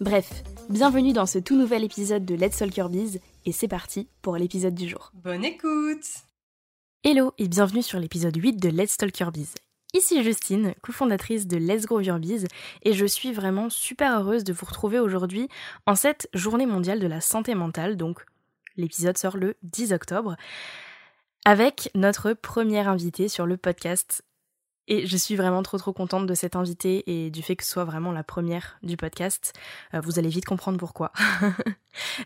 Bref, bienvenue dans ce tout nouvel épisode de Let's Talk Your Biz et c'est parti pour l'épisode du jour. Bonne écoute Hello et bienvenue sur l'épisode 8 de Let's Talk Your Biz. Ici Justine, cofondatrice de Let's Grow Your Biz, et je suis vraiment super heureuse de vous retrouver aujourd'hui en cette journée mondiale de la santé mentale, donc l'épisode sort le 10 octobre, avec notre première invitée sur le podcast et je suis vraiment trop trop contente de cette invitée et du fait que ce soit vraiment la première du podcast. Euh, vous allez vite comprendre pourquoi.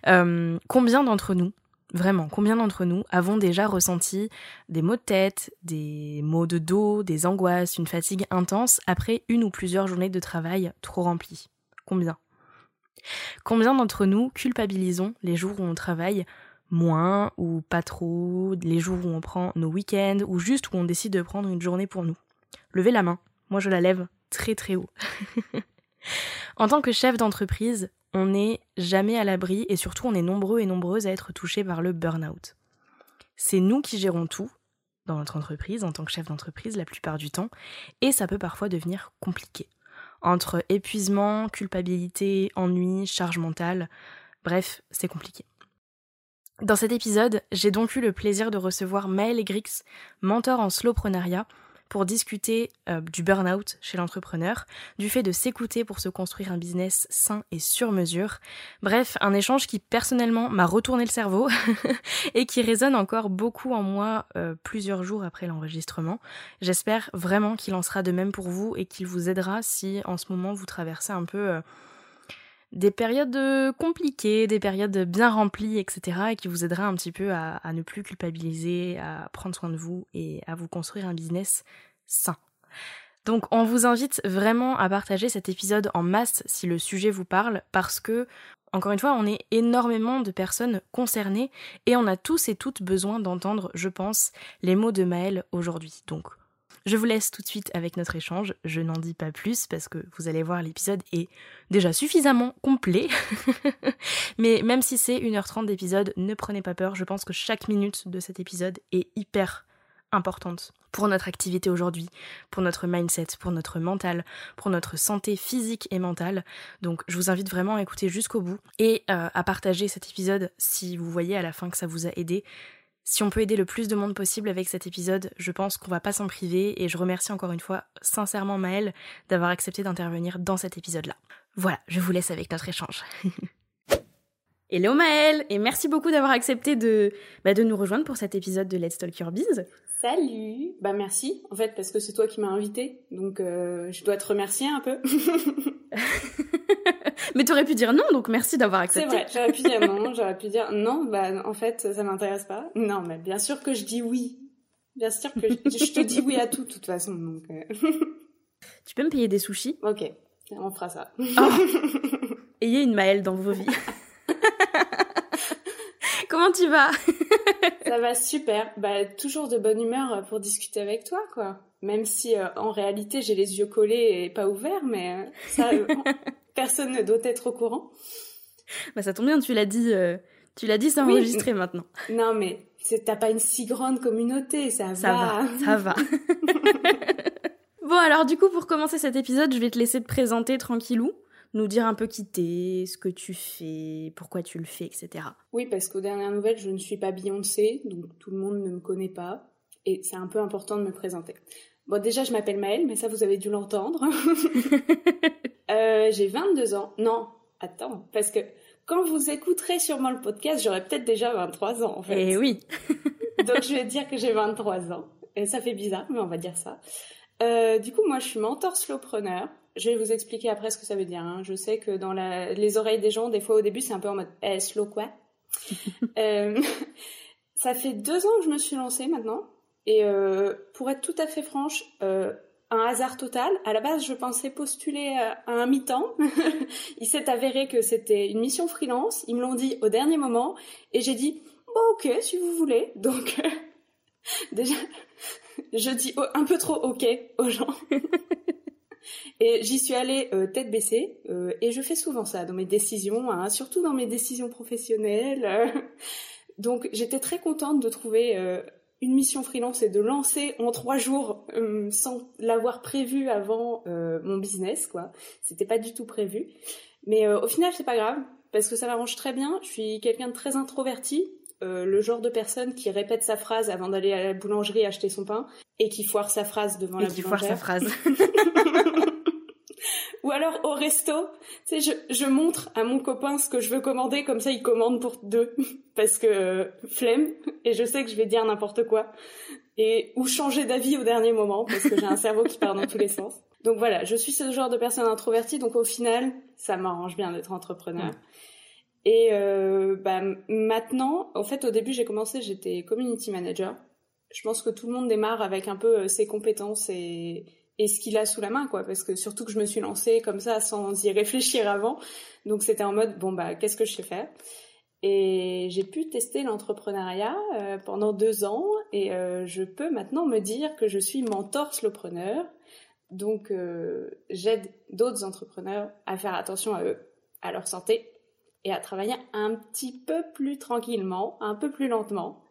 Euh, combien d'entre nous, vraiment, combien d'entre nous avons déjà ressenti des maux de tête, des maux de dos, des angoisses, une fatigue intense après une ou plusieurs journées de travail trop remplies? Combien? Combien d'entre nous culpabilisons les jours où on travaille moins ou pas trop, les jours où on prend nos week-ends ou juste où on décide de prendre une journée pour nous? Levez la main. Moi, je la lève très très haut. en tant que chef d'entreprise, on n'est jamais à l'abri et surtout on est nombreux et nombreuses à être touchés par le burn-out. C'est nous qui gérons tout dans notre entreprise, en tant que chef d'entreprise, la plupart du temps, et ça peut parfois devenir compliqué. Entre épuisement, culpabilité, ennui, charge mentale, bref, c'est compliqué. Dans cet épisode, j'ai donc eu le plaisir de recevoir Maëlle Grix, mentor en slowprenariat, pour discuter euh, du burn-out chez l'entrepreneur, du fait de s'écouter pour se construire un business sain et sur mesure. Bref, un échange qui personnellement m'a retourné le cerveau et qui résonne encore beaucoup en moi euh, plusieurs jours après l'enregistrement. J'espère vraiment qu'il en sera de même pour vous et qu'il vous aidera si en ce moment vous traversez un peu... Euh, des périodes compliquées, des périodes bien remplies, etc. et qui vous aidera un petit peu à, ne plus culpabiliser, à prendre soin de vous et à vous construire un business sain. Donc on vous invite vraiment à partager cet épisode en masse si le sujet vous parle parce que encore une fois, on est énormément de personnes concernées et on a tous et toutes besoin d'entendre, je pense, les mots de Maëlle aujourd'hui. Donc je vous laisse tout de suite avec notre échange. Je n'en dis pas plus parce que vous allez voir, l'épisode est déjà suffisamment complet. Mais même si c'est 1h30 d'épisode, ne prenez pas peur. Je pense que chaque minute de cet épisode est hyper importante pour notre activité aujourd'hui, pour notre mindset, pour notre mental, pour notre santé physique et mentale. Donc je vous invite vraiment à écouter jusqu'au bout et euh, à partager cet épisode si vous voyez à la fin que ça vous a aidé. Si on peut aider le plus de monde possible avec cet épisode, je pense qu'on va pas s'en priver et je remercie encore une fois sincèrement Maëlle d'avoir accepté d'intervenir dans cet épisode-là. Voilà, je vous laisse avec notre échange. Hello Maëlle et merci beaucoup d'avoir accepté de, bah, de nous rejoindre pour cet épisode de Let's Talk Your Biz. Salut Bah merci, en fait, parce que c'est toi qui m'as invité, donc euh, je dois te remercier un peu. Mais t'aurais pu dire non, donc merci d'avoir accepté. C'est vrai, j'aurais pu dire non, j'aurais pu dire non, bah en fait ça m'intéresse pas. Non, mais bien sûr que je dis oui. Bien sûr que je, te dis oui à tout de toute façon. Donc euh. Tu peux me payer des sushis? Ok, on fera ça. Oh. Ayez une Maëlle dans vos vies. Comment tu vas? Ça va super. Bah toujours de bonne humeur pour discuter avec toi, quoi. Même si euh, en réalité j'ai les yeux collés et pas ouverts, mais euh, ça, personne ne doit être au courant. Bah ça tombe bien, tu l'as dit, euh, tu l'as dit, c'est enregistré maintenant. Non mais t'as pas une si grande communauté, ça, ça va. Ça va. bon alors du coup pour commencer cet épisode, je vais te laisser te présenter tranquillou, nous dire un peu qui t'es, ce que tu fais, pourquoi tu le fais, etc. Oui parce qu'aux dernières nouvelles, je ne suis pas Beyoncé, donc tout le monde ne me connaît pas. Et c'est un peu important de me présenter. Bon, déjà, je m'appelle Maëlle, mais ça, vous avez dû l'entendre. Euh, j'ai 22 ans. Non, attends, parce que quand vous écouterez sûrement le podcast, j'aurai peut-être déjà 23 ans, en fait. Eh oui Donc je vais dire que j'ai 23 ans. Et ça fait bizarre, mais on va dire ça. Euh, du coup, moi, je suis mentor slowpreneur. Je vais vous expliquer après ce que ça veut dire. Hein. Je sais que dans la... les oreilles des gens, des fois au début, c'est un peu en mode eh, slow quoi? Euh... Ça fait deux ans que je me suis lancée maintenant. Et euh, pour être tout à fait franche, euh, un hasard total. À la base, je pensais postuler à un mi-temps. Il s'est avéré que c'était une mission freelance. Ils me l'ont dit au dernier moment. Et j'ai dit, bon, ok, si vous voulez. Donc, déjà, je dis un peu trop ok aux gens. Et j'y suis allée euh, tête baissée. Euh, et je fais souvent ça dans mes décisions, hein, surtout dans mes décisions professionnelles. Donc, j'étais très contente de trouver euh, une mission freelance et de lancer en trois jours euh, sans l'avoir prévu avant mon business quoi. C'était pas du tout prévu. Mais au final c'est pas grave parce que ça m'arrange très bien. Je suis quelqu'un de très introverti, le genre de personne qui répète sa phrase avant d'aller à la boulangerie acheter son pain et qui foire sa phrase devant et la qui boulangère. foire sa phrase. Ou alors au resto, tu sais, je, je montre à mon copain ce que je veux commander, comme ça il commande pour deux, parce que euh, flemme, et je sais que je vais dire n'importe quoi, et ou changer d'avis au dernier moment, parce que j'ai un cerveau qui part dans tous les sens. Donc voilà, je suis ce genre de personne introvertie, donc au final, ça m'arrange bien d'être entrepreneur. Et euh, bah, maintenant, en fait, au début, j'ai commencé, j'étais community manager. Je pense que tout le monde démarre avec un peu euh, ses compétences et et ce qu'il a sous la main quoi parce que surtout que je me suis lancée comme ça sans y réfléchir avant. Donc c'était en mode bon bah qu'est-ce que je sais faire? Et j'ai pu tester l'entrepreneuriat euh, pendant deux ans et euh, je peux maintenant me dire que je suis mentor slowpreneur. Donc euh, j'aide d'autres entrepreneurs à faire attention à eux à leur santé et à travailler un petit peu plus tranquillement un peu plus lentement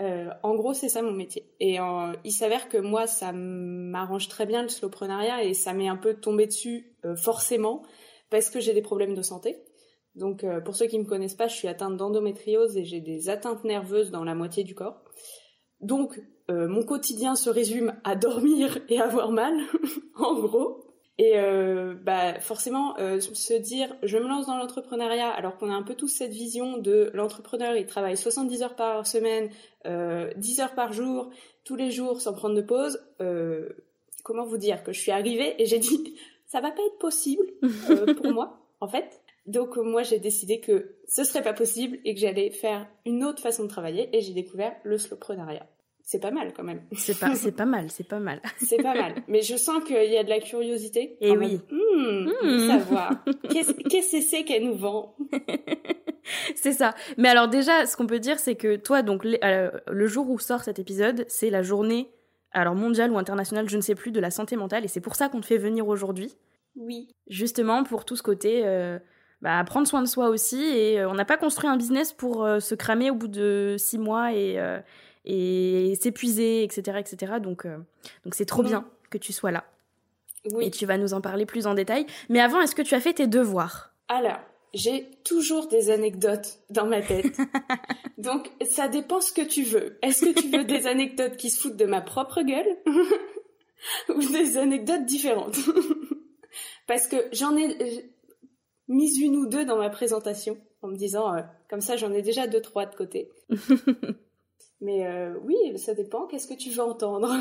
euh, en gros, c'est ça mon métier. Et euh, il s'avère que moi, ça m'arrange très bien le slowprenariat et ça m'est un peu tombé dessus euh, forcément parce que j'ai des problèmes de santé. Donc, euh, pour ceux qui me connaissent pas, je suis atteinte d'endométriose et j'ai des atteintes nerveuses dans la moitié du corps. Donc, euh, mon quotidien se résume à dormir et avoir mal, en gros. Et euh, bah forcément, euh, se dire je me lance dans l'entrepreneuriat alors qu'on a un peu tous cette vision de l'entrepreneur, il travaille 70 heures par semaine, euh, 10 heures par jour, tous les jours sans prendre de pause. Euh, comment vous dire que je suis arrivée et j'ai dit ça va pas être possible euh, pour moi en fait. Donc moi j'ai décidé que ce serait pas possible et que j'allais faire une autre façon de travailler et j'ai découvert le slowprenariat c'est pas mal quand même. C'est pas, c'est pas mal, c'est pas mal. c'est pas mal. Mais je sens qu'il y a de la curiosité. Et oui. Mode, hmm, mmh. savoir. Qu'est-ce que c'est qu'elle nous vend? C'est ça. Mais alors déjà, ce qu'on peut dire, c'est que toi, donc euh, le jour où sort cet épisode, c'est la journée, alors mondiale ou internationale, je ne sais plus, de la santé mentale, et c'est pour ça qu'on te fait venir aujourd'hui. Oui. Justement pour tout ce côté. Euh, bah, prendre soin de soi aussi et euh, on n'a pas construit un business pour se cramer au bout de six mois et, et s'épuiser, etc., etc. Donc, euh, donc c'est trop Oui. bien que tu sois là. Oui. Et tu vas nous en parler plus en détail. Mais avant, est-ce que tu as fait tes devoirs? Alors, j'ai toujours des anecdotes dans ma tête. Donc, ça dépend ce que tu veux. Est-ce que tu veux des anecdotes qui se foutent de ma propre gueule ou des anecdotes différentes? Parce que j'en ai euh, mis une ou deux dans ma présentation en me disant, euh, comme ça, j'en ai déjà deux, trois de côté. Mais euh, oui, ça dépend. Qu'est-ce que tu veux entendre?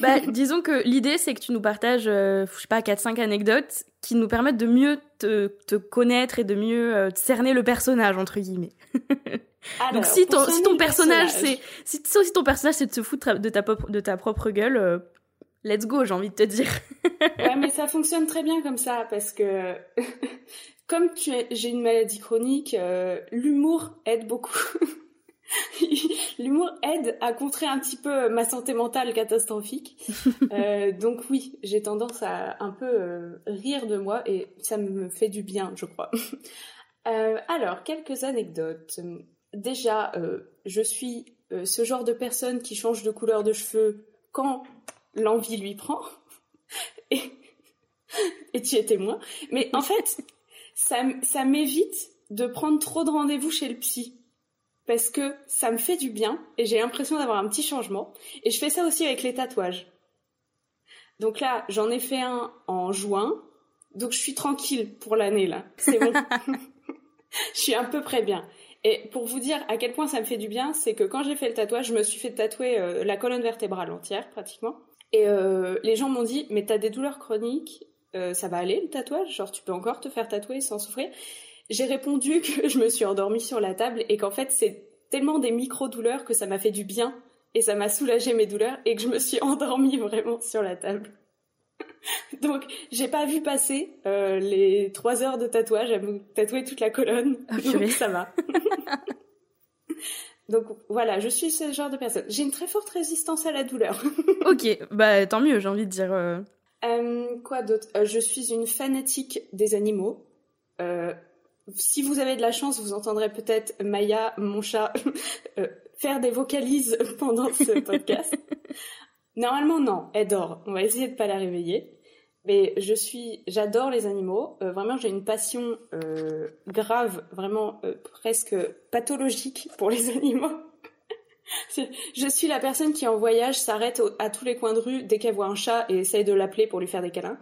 Bah, Disons que l'idée, c'est que tu nous partages, euh, je sais pas, 4-5 anecdotes qui nous permettent de mieux te, te connaître et de mieux euh, cerner le personnage, entre guillemets. Alors, Donc si ton, si ton personnage, c'est si, si ton personnage c'est de se foutre de ta, de ta propre gueule, let's go, j'ai envie de te dire. Ouais, mais ça fonctionne très bien comme ça parce que comme j'ai une maladie chronique, l'humour aide beaucoup. l'humour aide à contrer un petit peu ma santé mentale catastrophique. Euh, donc oui, j'ai tendance à un peu euh, rire de moi et ça me fait du bien, je crois. Euh, alors, quelques anecdotes. Déjà, euh, je suis euh, ce genre de personne qui change de couleur de cheveux quand l'envie lui prend. Et, et tu es témoin. Mais en fait, ça m'évite de prendre trop de rendez-vous chez le psy. Parce que ça me fait du bien et j'ai l'impression d'avoir un petit changement. Et je fais ça aussi avec les tatouages. Donc là, j'en ai fait un en juin. Donc je suis tranquille pour l'année là. C'est bon. je suis à peu près bien. Et pour vous dire à quel point ça me fait du bien, c'est que quand j'ai fait le tatouage, je me suis fait tatouer euh, la colonne vertébrale entière pratiquement. Et euh, les gens m'ont dit, mais t'as des douleurs chroniques, euh, ça va aller le tatouage? Genre tu peux encore te faire tatouer sans souffrir? J'ai répondu que je me suis endormie sur la table et qu'en fait c'est tellement des micro-douleurs que ça m'a fait du bien et ça m'a soulagé mes douleurs et que je me suis endormie vraiment sur la table. Donc, j'ai pas vu passer euh, les trois heures de tatouage à me tatouer toute la colonne. Ah, donc, ça va. donc, voilà, je suis ce genre de personne. J'ai une très forte résistance à la douleur. ok, bah tant mieux, j'ai envie de dire. Euh. Euh, quoi d'autre? Je suis une fanatique des animaux. Si vous avez de la chance, vous entendrez peut-être Maya, mon chat, faire des vocalises pendant ce podcast. Normalement, non, elle dort. On va essayer de pas la réveiller. Mais je suis, j'adore les animaux. Euh, vraiment, j'ai une passion euh, grave, vraiment euh, presque pathologique pour les animaux. je suis la personne qui en voyage s'arrête à tous les coins de rue dès qu'elle voit un chat et essaye de l'appeler pour lui faire des câlins.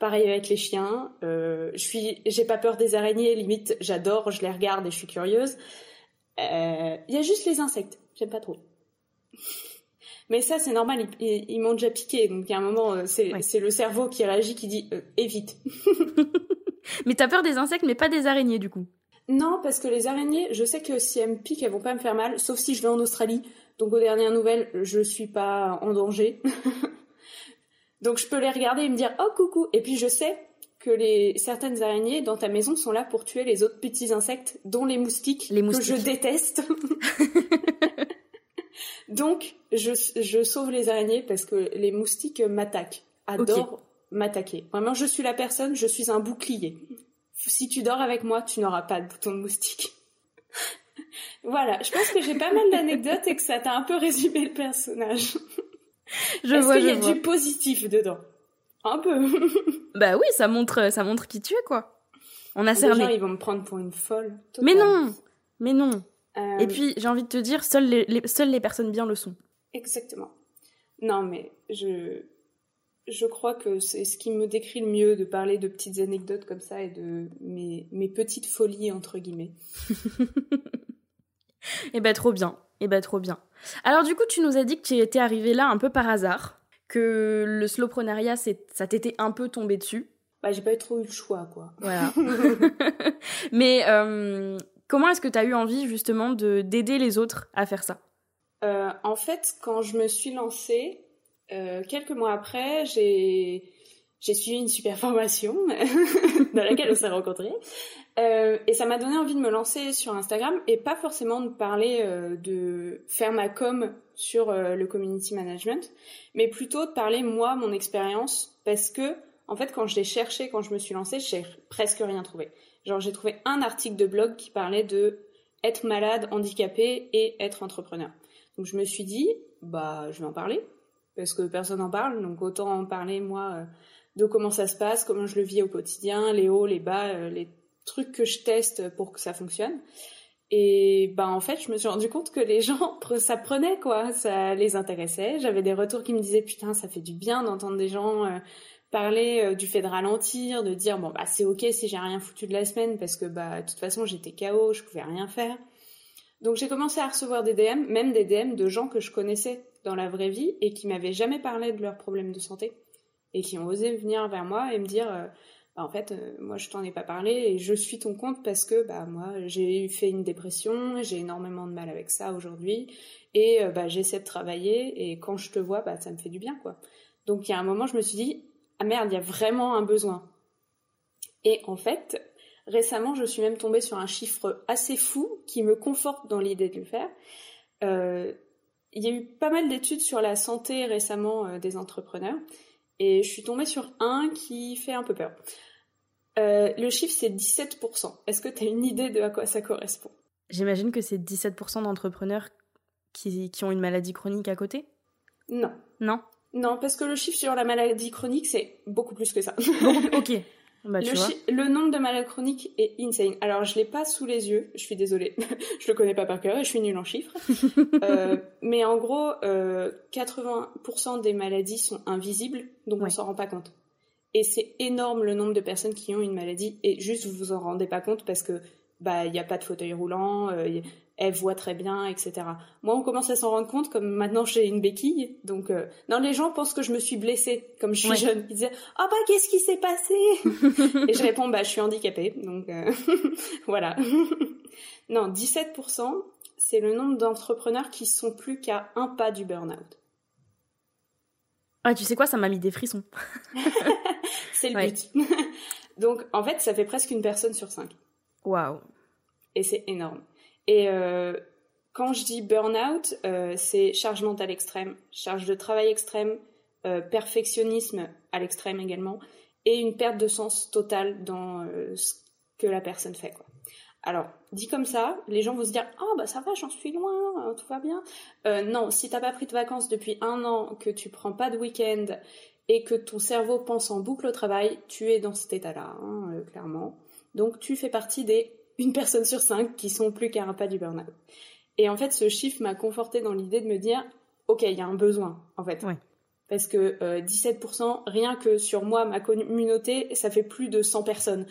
Pareil avec les chiens. je suis, j'ai pas peur des araignées. Limite, j'adore, je les regarde et je suis curieuse. Il y a juste les insectes. J'aime pas trop. Mais ça, c'est normal, ils, m'ont déjà piqué. Donc, il y a un moment, euh, c'est le cerveau qui réagit, qui dit euh, évite. mais t'as peur des insectes, mais pas des araignées, du coup Non, parce que les araignées, je sais que si elles me piquent, elles vont pas me faire mal, sauf si je vais en Australie. Donc, aux dernières nouvelles, je suis pas en danger. donc, je peux les regarder et me dire oh coucou. Et puis, je sais que les certaines araignées dans ta maison sont là pour tuer les autres petits insectes, dont les moustiques, les moustiques. que je déteste. Donc, je, je, sauve les araignées parce que les moustiques m'attaquent, adorent m'attaquer. Vraiment, je suis la personne, je suis un bouclier. Si tu dors avec moi, tu n'auras pas de bouton de moustique. voilà, je pense que j'ai pas mal d'anecdotes et que ça t'a un peu résumé le personnage. Je Est-ce qu'il y a du positif dedans? Un peu. bah oui, ça montre, ça montre qui tu es, quoi. On a cerné. Les gens, ils vont me prendre pour une folle. Mais non Mais non et euh, puis, j'ai envie de te dire, seules les, seules les personnes bien le sont. Exactement. Non, mais je, je crois que c'est ce qui me décrit le mieux de parler de petites anecdotes comme ça et de mes, mes petites folies, entre guillemets. eh ben, trop bien. Eh ben, trop bien. Alors, du coup, tu nous as dit que tu étais arrivé là un peu par hasard, que le slowprenariat, ça t'était un peu tombé dessus. Bah, j'ai pas trop eu le choix, quoi. Voilà. mais euh, Comment est-ce que tu as eu envie justement de d'aider les autres à faire ça? Euh, En fait, quand je me suis lancée, euh, quelques mois après, j'ai j'ai suivi une super formation dans laquelle on s'est rencontrés. Euh, et ça m'a donné envie de me lancer sur Instagram et pas forcément de parler de faire ma com sur le community management, mais plutôt de parler moi, mon expérience, parce que en fait, quand je l'ai cherché, quand je me suis lancée, j'ai presque rien trouvé. Genre, j'ai trouvé un article de blog qui parlait de être malade, handicapé et être entrepreneur. Donc, je me suis dit, bah, je vais en parler parce que personne n'en parle. Donc, autant en parler moi euh, de comment ça se passe, comment je le vis au quotidien, les hauts, les bas, euh, les trucs que je teste pour que ça fonctionne. Et bah en fait, je me suis rendu compte que les gens, ça prenait quoi, ça les intéressait. J'avais des retours qui me disaient putain, ça fait du bien d'entendre des gens euh, parler euh, du fait de ralentir, de dire bon bah c'est ok si j'ai rien foutu de la semaine parce que bah de toute façon j'étais KO, je pouvais rien faire. Donc j'ai commencé à recevoir des DM, même des DM de gens que je connaissais dans la vraie vie et qui m'avaient jamais parlé de leurs problèmes de santé et qui ont osé venir vers moi et me dire euh, bah, en fait euh, moi je t'en ai pas parlé et je suis ton compte parce que bah moi j'ai fait une dépression, j'ai énormément de mal avec ça aujourd'hui et bah j'essaie de travailler et quand je te vois bah ça me fait du bien quoi. Donc il y a un moment je me suis dit ah merde, il y a vraiment un besoin. Et en fait, récemment, je suis même tombée sur un chiffre assez fou qui me conforte dans l'idée de le faire. Euh, il y a eu pas mal d'études sur la santé récemment euh, des entrepreneurs et je suis tombée sur un qui fait un peu peur. Euh, le chiffre c'est 17%. Est-ce que tu as une idée de à quoi ça correspond? J'imagine que c'est 17% d'entrepreneurs qui, qui ont une maladie chronique à côté? Non. Non? Non, parce que le chiffre sur la maladie chronique, c'est beaucoup plus que ça. ok. Bah, le, nombre de maladies chroniques est insane. Alors, je l'ai pas sous les yeux, je suis désolée. je le connais pas par cœur et je suis nulle en chiffres. euh, mais en gros, euh, 80% des maladies sont invisibles, donc on s'en rend pas compte. Et c'est énorme le nombre de personnes qui ont une maladie et juste vous vous en rendez pas compte parce que bah il n'y a pas de fauteuil roulant, euh, elle voit très bien, etc. Moi, on commence à s'en rendre compte, comme maintenant j'ai une béquille, donc euh, non, les gens pensent que je me suis blessée, comme je suis jeune. Ils disaient ah bah qu'est-ce qui s'est passé? Et je réponds bah je suis handicapée, donc euh, voilà. non, 17%, c'est le nombre d'entrepreneurs qui sont plus qu'à un pas du burn-out. Ah, tu sais quoi, ça m'a mis des frissons. c'est le but. donc en fait, ça fait presque une personne sur cinq. Waouh. Et c'est énorme. Et euh, quand je dis burn-out, euh, c'est charge mentale extrême, charge de travail extrême, euh, perfectionnisme à l'extrême également, et une perte de sens totale dans ce que la personne fait. Alors, dit comme ça, les gens vont se dire Ah, oh, bah ça va, j'en suis loin, tout va bien. non, si t'as pas pris de vacances depuis un an, que tu prends pas de week-end et que ton cerveau pense en boucle au travail, tu es dans cet état-là, hein, clairement. Donc, tu fais partie des une personne sur cinq qui sont plus qu'à un pas du burn-out. Et en fait, ce chiffre m'a conforté dans l'idée de me dire, ok, il y a un besoin, en fait. Parce que 17%, euh, rien que sur moi, ma communauté, ça fait plus de 100 personnes.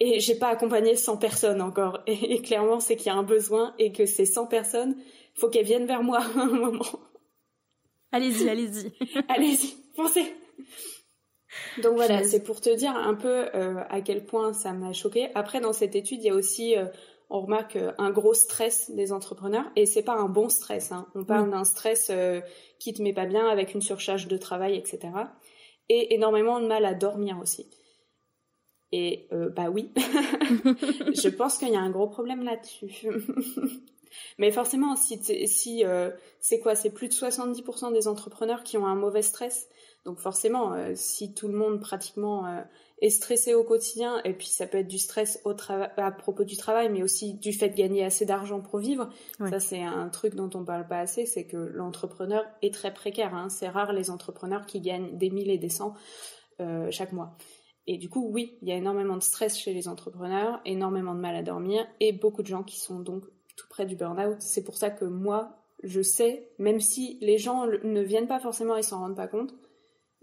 Et j'ai pas accompagné 100 personnes encore. Et, clairement, c'est qu'il y a un besoin et que ces 100 personnes, faut qu'elles viennent vers moi à un moment. Allez-y, allez-y. allez-y, foncez. Donc voilà, c'est pour te dire un peu euh, à quel point ça m'a choqué. Après, dans cette étude, il y a aussi, euh, on remarque euh, un gros stress des entrepreneurs, et c'est pas un bon stress. Hein. On parle d'un stress qui te met pas bien avec une surcharge de travail, etc. Et énormément de mal à dormir aussi. Et bah oui, je pense qu'il y a un gros problème là-dessus. Mais forcément, si, si c'est quoi? C'est plus de 70% des entrepreneurs qui ont un mauvais stress. Donc forcément, euh, si tout le monde pratiquement euh, est stressé au quotidien, et puis ça peut être du stress au à propos du travail, mais aussi du fait de gagner assez d'argent pour vivre, ça c'est un truc dont on parle pas assez, c'est que l'entrepreneur est très précaire. Hein. C'est rare les entrepreneurs qui gagnent des mille et des cents euh, chaque mois. Et du coup, oui, il y a énormément de stress chez les entrepreneurs, énormément de mal à dormir, et beaucoup de gens qui sont donc tout près du burn-out. C'est pour ça que moi, je sais, même si les gens ne viennent pas forcément et s'en rendent pas compte,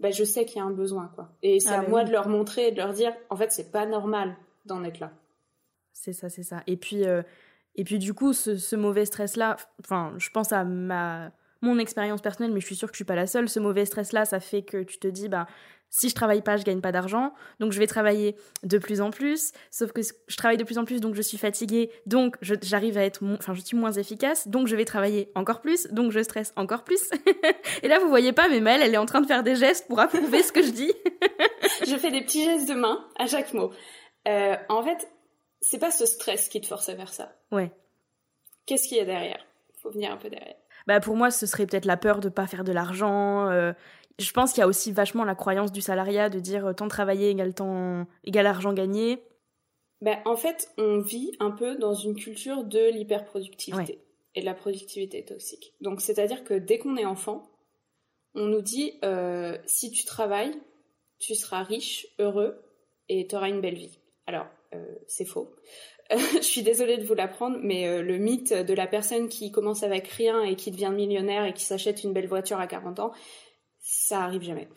bah, je sais qu'il y a un besoin, quoi. Et c'est ah à bah moi de leur montrer et de leur dire, en fait, c'est pas normal d'en être là. C'est ça, c'est ça. Et puis, euh, et puis du coup, ce, mauvais stress-là, enfin, je pense à ma mon expérience personnelle, mais je suis sûre que je suis pas la seule. Ce mauvais stress-là, ça fait que tu te dis, bah, si je travaille pas, je gagne pas d'argent, donc je vais travailler de plus en plus. Sauf que je travaille de plus en plus, donc je suis fatiguée, donc j'arrive à être, enfin je suis moins efficace, donc je vais travailler encore plus, donc je stresse encore plus. et là vous voyez pas, mais Mel, elle est en train de faire des gestes pour approuver ce que je dis. je fais des petits gestes de main à chaque mot. Euh, en fait, c'est pas ce stress qui te force à faire ça. Ouais. Qu'est-ce qu'il y a derrière? Faut venir un peu derrière. Bah pour moi, ce serait peut-être la peur de pas faire de l'argent, euh, je pense qu'il y a aussi vachement la croyance du salariat de dire euh, temps travaillé égale temps égale argent gagné. Ben, en fait, on vit un peu dans une culture de l'hyperproductivité et de la productivité toxique. Donc, c'est-à-dire que dès qu'on est enfant, on nous dit euh, si tu travailles, tu seras riche, heureux et tu auras une belle vie. Alors, euh, c'est faux. je suis désolée de vous l'apprendre, mais le mythe de la personne qui commence avec rien et qui devient millionnaire et qui s'achète une belle voiture à 40 ans, ça arrive jamais.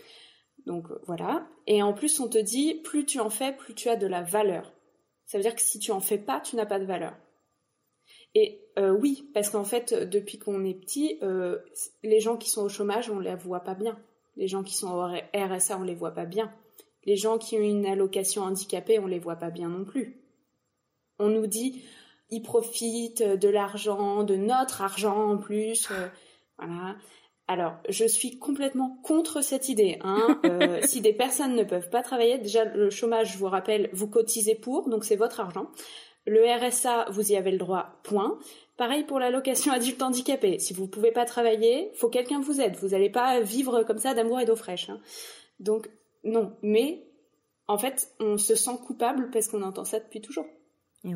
Donc euh, voilà. Et en plus, on te dit, plus tu en fais, plus tu as de la valeur. Ça veut dire que si tu en fais pas, tu n'as pas de valeur. Et euh, oui, parce qu'en fait, depuis qu'on est petit, euh, les gens qui sont au chômage, on les voit pas bien. Les gens qui sont au RSA, on les voit pas bien. Les gens qui ont une allocation handicapée, on les voit pas bien non plus. On nous dit, ils profitent de l'argent, de notre argent en plus. voilà. Alors, je suis complètement contre cette idée. Hein. Euh, si des personnes ne peuvent pas travailler, déjà le chômage, je vous rappelle, vous cotisez pour, donc c'est votre argent. Le RSA, vous y avez le droit, point. Pareil pour l'allocation adulte handicapé. Si vous ne pouvez pas travailler, faut quelqu'un vous aide. Vous n'allez pas vivre comme ça d'amour et d'eau fraîche. Hein. Donc, non. Mais, en fait, on se sent coupable parce qu'on entend ça depuis toujours.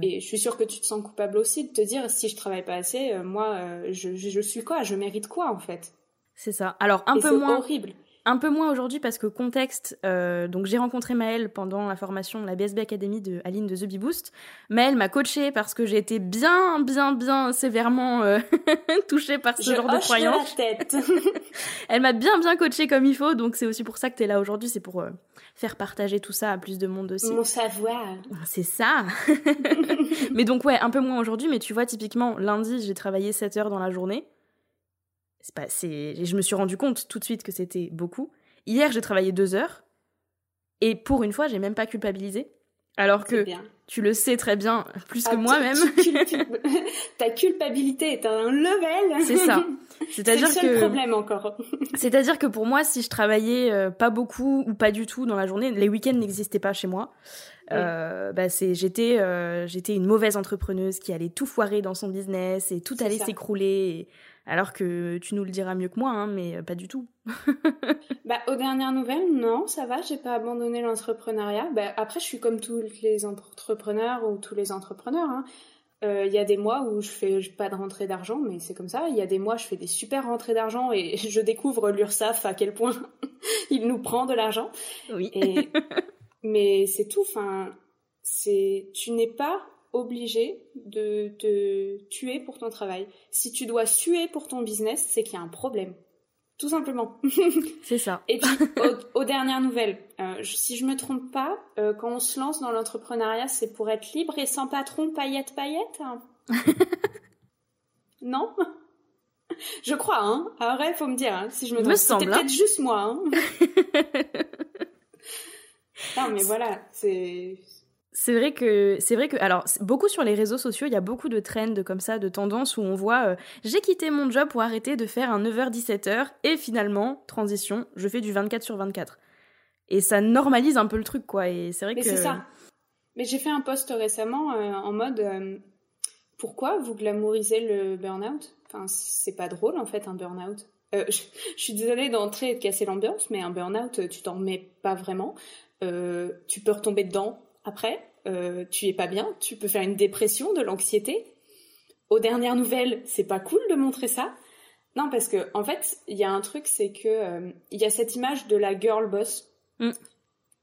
Et, je suis sûre que tu te sens coupable aussi de te dire si je travaille pas assez, euh, moi, euh, je, je suis quoi? Je mérite quoi en fait? C'est ça. Alors un peu moins horrible. Un peu moins aujourd'hui parce que contexte, euh, donc j'ai rencontré Maëlle pendant la formation la BSB Academy de Aline de The Bee Boost. Maëlle m'a coachée parce que j'ai été bien, bien, bien sévèrement euh, touchée par ce genre de croyance. Elle m'a bien, bien coachée comme il faut, donc c'est aussi pour ça que tu es là aujourd'hui, c'est pour euh, faire partager tout ça à plus de monde aussi. Mon savoir. C'est ça. mais donc ouais, un peu moins aujourd'hui, mais tu vois, typiquement, lundi, j'ai travaillé 7 heures dans la journée pas, c'est, je me suis rendu compte tout de suite que c'était beaucoup. Hier, j'ai travaillé deux heures et pour une fois, j'ai même pas culpabilisé. Alors que tu le sais très bien, plus que ah, moi-même. Ta culpabilité est un level. C'est ça. C'est-à-dire c'est le seul problème encore. C'est-à-dire que pour moi, si je travaillais euh, pas beaucoup ou pas du tout dans la journée, les week-ends n'existaient pas chez moi. Euh, bah c'est j'étais euh, j'étais une mauvaise entrepreneuse qui allait tout foirer dans son business et tout allait s'écrouler. Alors que tu nous le diras mieux que moi, hein, mais pas du tout. bah, aux dernières nouvelles, non, ça va, j'ai pas abandonné l'entrepreneuriat. Bah, après, je suis comme tous les entrepreneurs ou tous les entrepreneurs. Hein. Euh, il y a des mois où je fais pas de rentrée d'argent, mais c'est comme ça. Il y a des mois, je fais des super rentrées d'argent et je découvre l'URSSAF à quel point il nous prend de l'argent. Oui. mais c'est tout. Enfin, c'est tu n'es pas obligé de te tuer pour ton travail. Si tu dois suer pour ton business, c'est qu'il y a un problème. Tout simplement. c'est ça. Et puis, aux, dernières nouvelles, euh, si je me trompe pas, euh, quand on se lance dans l'entrepreneuriat, c'est pour être libre et sans patron, paillette, paillette. non? Je crois, hein. Après, faut me dire hein, si je me trompe. Me semble. C'est peut-être hein. juste moi. Hein. non, mais voilà, c'est c'est vrai que c'est vrai que alors beaucoup sur les réseaux sociaux, il y a beaucoup de trends comme ça, de tendances où on voit euh, j'ai quitté mon job pour arrêter de faire un 9h 17h et finalement transition, je fais du 24 sur 24. Et ça normalise un peu le truc quoi et c'est vrai Mais que c'est ça. Mais j'ai fait un post récemment euh, en mode euh, pourquoi vous glamourisez le burn-out? Enfin, c'est pas drôle en fait un burn-out. je, je, suis désolée d'entrer et de casser l'ambiance, mais un burn-out, tu t'en remets pas vraiment. tu peux retomber dedans, après, euh, tu es pas bien, tu peux faire une dépression, de l'anxiété. Aux dernières nouvelles, c'est pas cool de montrer ça. Non, parce que en fait, il y a un truc, c'est que euh, il y a cette image de la girl boss mm.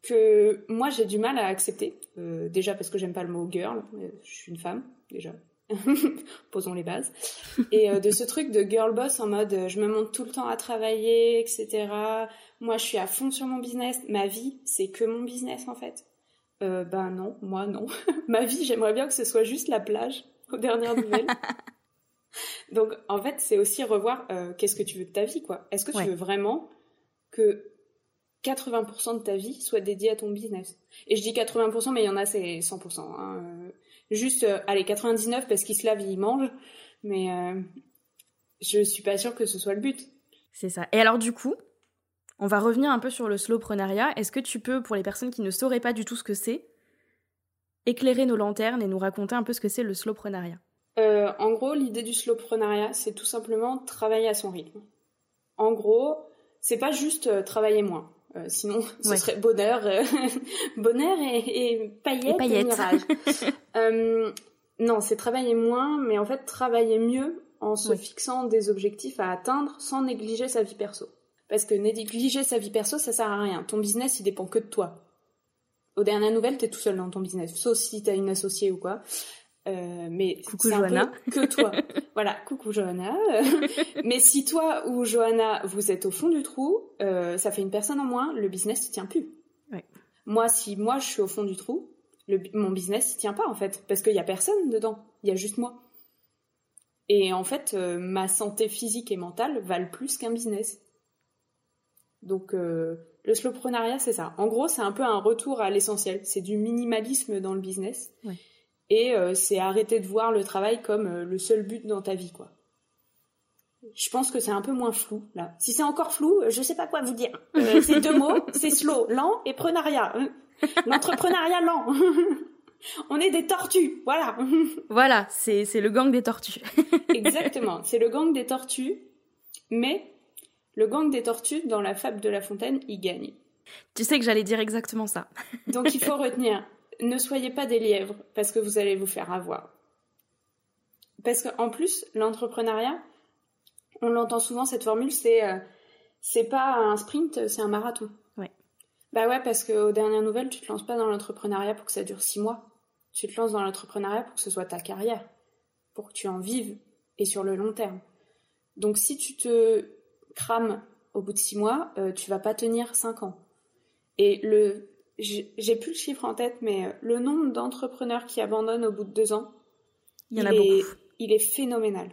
que moi j'ai du mal à accepter. Euh, déjà parce que j'aime pas le mot girl, je suis une femme déjà. Posons les bases. Et de ce truc de girl boss en mode je me monte tout le temps à travailler, etc. Moi je suis à fond sur mon business. Ma vie, c'est que mon business en fait. Euh, ben non, moi non. Ma vie, j'aimerais bien que ce soit juste la plage aux dernières nouvelles. Donc en fait, c'est aussi revoir euh, qu'est-ce que tu veux de ta vie, quoi. Est-ce que tu veux vraiment que 80% de ta vie soit dédiée à ton business? Et je dis 80%, mais il y en a, c'est 100%. Hein. Euh, juste, allez, 99 parce qu'ils se lavent, ils mangent. Mais je suis pas sûre que ce soit le but. C'est ça. Et alors du coup, on va revenir un peu sur le slowpreneuriat. Est-ce que tu peux, pour les personnes qui ne sauraient pas du tout ce que c'est, éclairer nos lanternes et nous raconter un peu ce que c'est le slowpreneuriat? Euh, En gros, l'idée du slowpreneuriat, c'est tout simplement travailler à son rythme. En gros, c'est pas juste euh, travailler moins. Euh, sinon, ce serait bonheur, bonheur et, paillettes et, mirage. non, c'est travailler moins, mais en fait travailler mieux en se fixant des objectifs à atteindre sans négliger sa vie perso. Parce que négliger sa vie perso, ça sert à rien. Ton business, il dépend que de toi. Aux dernières nouvelles, t'es tout seul dans ton business, sauf si t'as une associée ou quoi. Euh, mais coucou Johanna. que toi. voilà, coucou Johanna. mais si toi ou Johanna, vous êtes au fond du trou, euh, ça fait une personne en moins, le business ne tient plus. Moi, si moi je suis au fond du trou, mon business ne tient pas en fait, parce qu'il y a personne dedans, il y a juste moi. Et en fait, euh, ma santé physique et mentale valent plus qu'un business. Donc euh, le slowpreneuriat, c'est ça. En gros, c'est un peu un retour à l'essentiel. C'est du minimalisme dans le business. Et euh, c'est arrêter de voir le travail comme euh, le seul but dans ta vie, quoi. Je pense que c'est un peu moins flou, là. Si c'est encore flou, je sais pas quoi vous dire. c'est deux mots, c'est slow, lent et prenariat. L'entrepreneuriat lent. On est des tortues, voilà. voilà, c'est le gang des tortues. Exactement, c'est le gang des tortues, mais le gang des tortues, dans la fable de La Fontaine, y gagne. Tu sais que j'allais dire exactement ça. Donc il faut retenir, ne soyez pas des lièvres, parce que vous allez vous faire avoir. Parce qu'en plus, l'entrepreneuriat, on l'entend souvent, cette formule, c'est euh, c'est pas un sprint, c'est un marathon. Ouais. Bah ouais, parce qu'aux dernières nouvelles, tu te lances pas dans l'entrepreneuriat pour que ça dure six mois. Tu te lances dans l'entrepreneuriat pour que ce soit ta carrière, pour que tu en vives et sur le long terme. Donc si tu te crames au bout de six mois, euh, tu vas pas tenir cinq ans. Et le, j'ai plus le chiffre en tête, mais euh, le nombre d'entrepreneurs qui abandonnent au bout de deux ans, Il y en a est, beaucoup. il est phénoménal.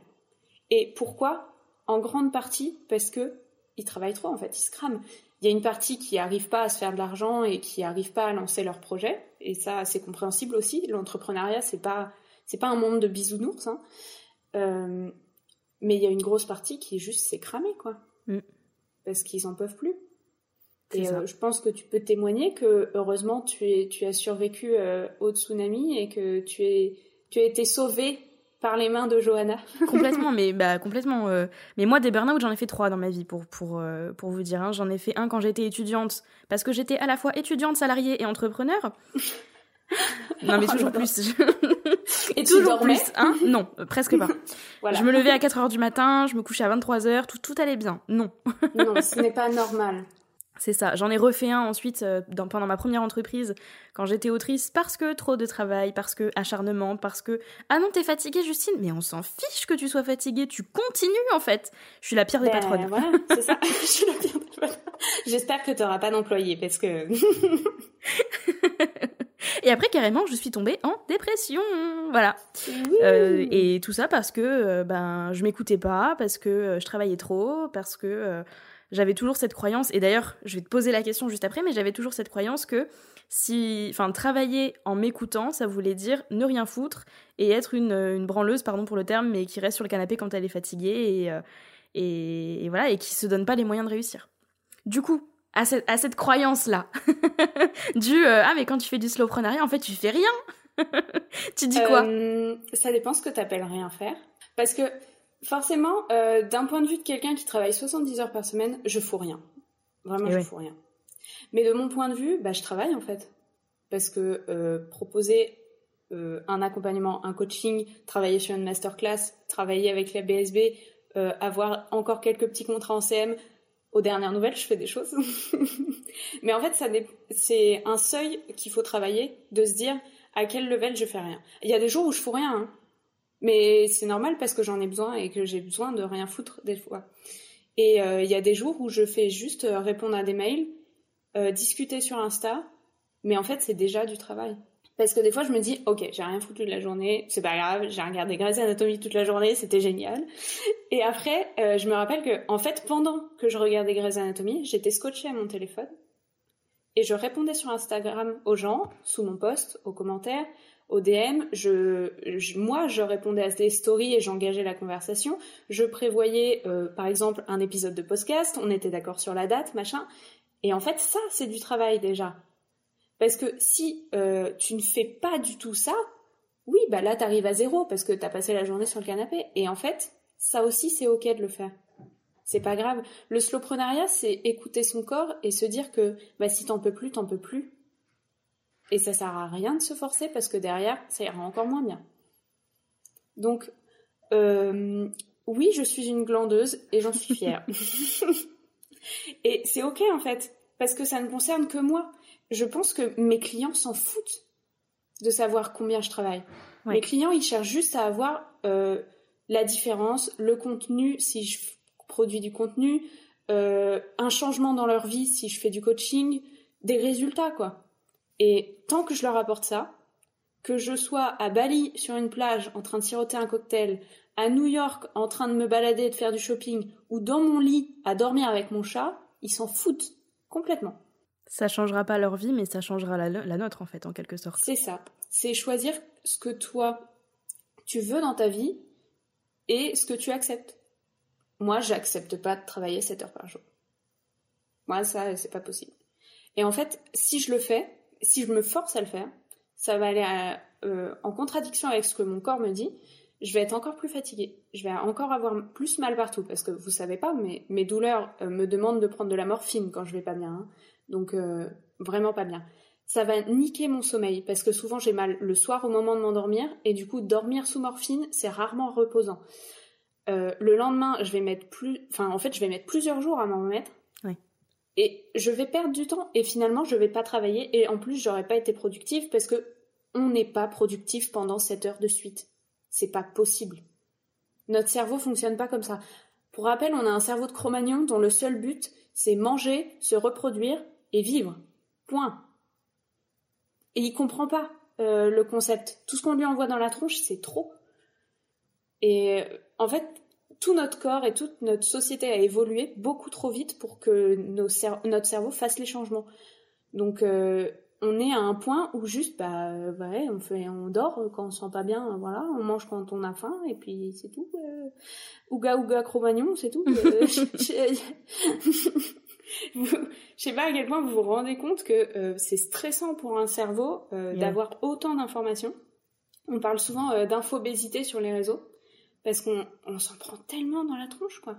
Et pourquoi? En grande partie parce que ils travaillent trop en fait, ils se crament. Il y a une partie qui n'arrive pas à se faire de l'argent et qui n'arrive pas à lancer leur projet, et ça c'est compréhensible aussi. L'entrepreneuriat c'est pas c'est pas un monde de bisounours, hein. Euh, mais il y a une grosse partie qui juste s'est cramée quoi, Mm. parce qu'ils en peuvent plus. Et euh, je pense que tu peux témoigner que heureusement tu, es, tu as survécu euh, au tsunami et que tu, es, tu as été sauvé par les mains de Johanna. complètement, mais bah complètement. euh, Mais moi, des burn-out, j'en ai fait trois dans ma vie, pour pour euh, pour vous dire. hein. J'en ai fait un quand j'étais étudiante, parce que j'étais à la fois étudiante, salariée et entrepreneur. non, mais Oh toujours plus. Et toujours plus, hein? Non, euh, presque pas. Voilà. Je me levais à 4 heures du matin, je me couchais à 23 heures, tout tout allait bien. Non. Non, ce n'est pas normal. C'est ça. J'en ai refait un ensuite euh, dans- pendant ma première entreprise quand j'étais autrice parce que trop de travail, parce que acharnement, parce que ah non t'es fatiguée Justine, mais on s'en fiche que tu sois fatiguée, tu continues en fait. Je suis la pire des Ben, patronnes. Voilà, c'est ça. Je suis la pire des patronnes. J'espère que tu n'auras pas d'employé parce que. Et après carrément je suis tombée en dépression, voilà. Euh, et tout ça parce que euh, ben je m'écoutais pas, parce que euh, je travaillais trop, parce que j'avais toujours cette croyance. Et d'ailleurs, je vais te poser la question juste après, mais j'avais toujours cette croyance que si, enfin, travailler en m'écoutant, ça voulait dire ne rien foutre et être une, une branleuse, pardon pour le terme, mais qui reste sur le canapé quand elle est fatiguée et, et, et voilà et qui se donne pas les moyens de réussir. Du coup. À cette, à cette croyance-là, du euh, ah mais quand tu fais du slowpreneuriat, en fait tu fais rien. tu dis quoi Euh, Ça dépend ce que tu appelles rien faire. Parce que forcément, euh, d'un point de vue de quelqu'un qui travaille 70 heures par semaine, je fous rien. Vraiment, Eh je ouais. fous rien. Mais de mon point de vue, bah, je travaille en fait. Parce que proposer un accompagnement, un coaching, travailler sur une masterclass, travailler avec la BSB, avoir encore quelques petits contrats en CM, aux dernières nouvelles, je fais des choses. Mais en fait, c'est un seuil qu'il faut travailler, de se dire à quel level je fais rien. Il y a des jours où je fous rien, hein. mais c'est normal parce que j'en ai besoin et que j'ai besoin de rien foutre des fois. Et euh, il y a des jours où je fais juste euh, répondre à des mails, euh, discuter sur Insta, mais en fait c'est déjà du travail. Parce que des fois je me dis, ok, j'ai rien foutu de la journée, c'est pas grave, j'ai regardé Grey's Anatomy toute la journée, c'était génial. Et après, euh, je me rappelle que, en fait, pendant que je regardais Grey's Anatomy, j'étais scotchée à mon téléphone et je répondais sur Instagram aux gens, sous mon post, aux commentaires, aux DM. Moi, je répondais à des stories et j'engageais la conversation. Je prévoyais, euh, par exemple, un épisode de podcast. On était d'accord sur la date, machin. Et en fait, ça, c'est du travail déjà. Parce que si euh, tu ne fais pas du tout ça, oui, bah là, t'arrives à zéro parce que t'as passé la journée sur le canapé. Et en fait, ça aussi, c'est ok de le faire. C'est pas grave. Le slowpreneuriat, c'est écouter son corps et se dire que bah, si t'en peux plus, t'en peux plus. Et ça sert à rien de se forcer parce que derrière, ça ira encore moins bien. Donc, euh, oui, je suis une glandeuse et j'en suis fière. et c'est ok en fait, parce que ça ne concerne que moi. Je pense que mes clients s'en foutent de savoir combien je travaille. Ouais. Mes clients, ils cherchent juste à avoir euh, la différence, le contenu, si je produis du contenu, euh, un changement dans leur vie, si je fais du coaching, des résultats, quoi. Et tant que je leur apporte ça, que je sois à Bali sur une plage en train de siroter un cocktail, à New York en train de me balader et de faire du shopping, ou dans mon lit à dormir avec mon chat, ils s'en foutent complètement. Ça changera pas leur vie, mais ça changera la, nôtre en fait, en quelque sorte. C'est ça. C'est choisir ce que toi, tu veux dans ta vie et ce que tu acceptes. Moi, j'accepte pas de travailler 7 heures par jour. Moi, ça, c'est pas possible. Et en fait, si je le fais, si je me force à le faire, ça va aller euh, en contradiction avec ce que mon corps me dit. Je vais être encore plus fatiguée. Je vais encore avoir plus mal partout parce que vous savez pas, mais mes douleurs euh, me demandent de prendre de la morphine quand je vais pas bien. hein. Donc euh, vraiment pas bien ça va niquer mon sommeil parce que souvent j'ai mal le soir au moment de m'endormir et du coup dormir sous morphine c'est rarement reposant. Euh, le lendemain je vais mettre plus, enfin en fait je vais mettre plusieurs jours à m'en remettre Et je vais perdre du temps et finalement je vais pas travailler et en plus j'aurais pas été productive parce que on n'est pas productif pendant 7 heures de suite. C'est pas possible. Notre cerveau fonctionne pas comme ça. Pour rappel, on a un cerveau de Cro-Magnon dont le seul but c'est manger, se reproduire et vivre. Point. Et il comprend pas euh, le concept. Tout ce qu'on lui envoie dans la tronche, c'est trop. Et en fait, tout notre corps et toute notre société a évolué beaucoup trop vite pour que notre cerveau fasse les changements. Donc euh, on est à un point où juste bah ouais, on fait on dort quand on se sent pas bien, voilà, on mange quand on a faim et puis c'est tout. Euh, ouga ouga cro-magnon, c'est tout. Euh, je sais pas à quel point vous vous rendez compte que euh, c'est stressant pour un cerveau d'avoir autant d'informations. On parle souvent d'infobésité sur les réseaux parce qu'on s'en prend tellement dans la tronche, quoi.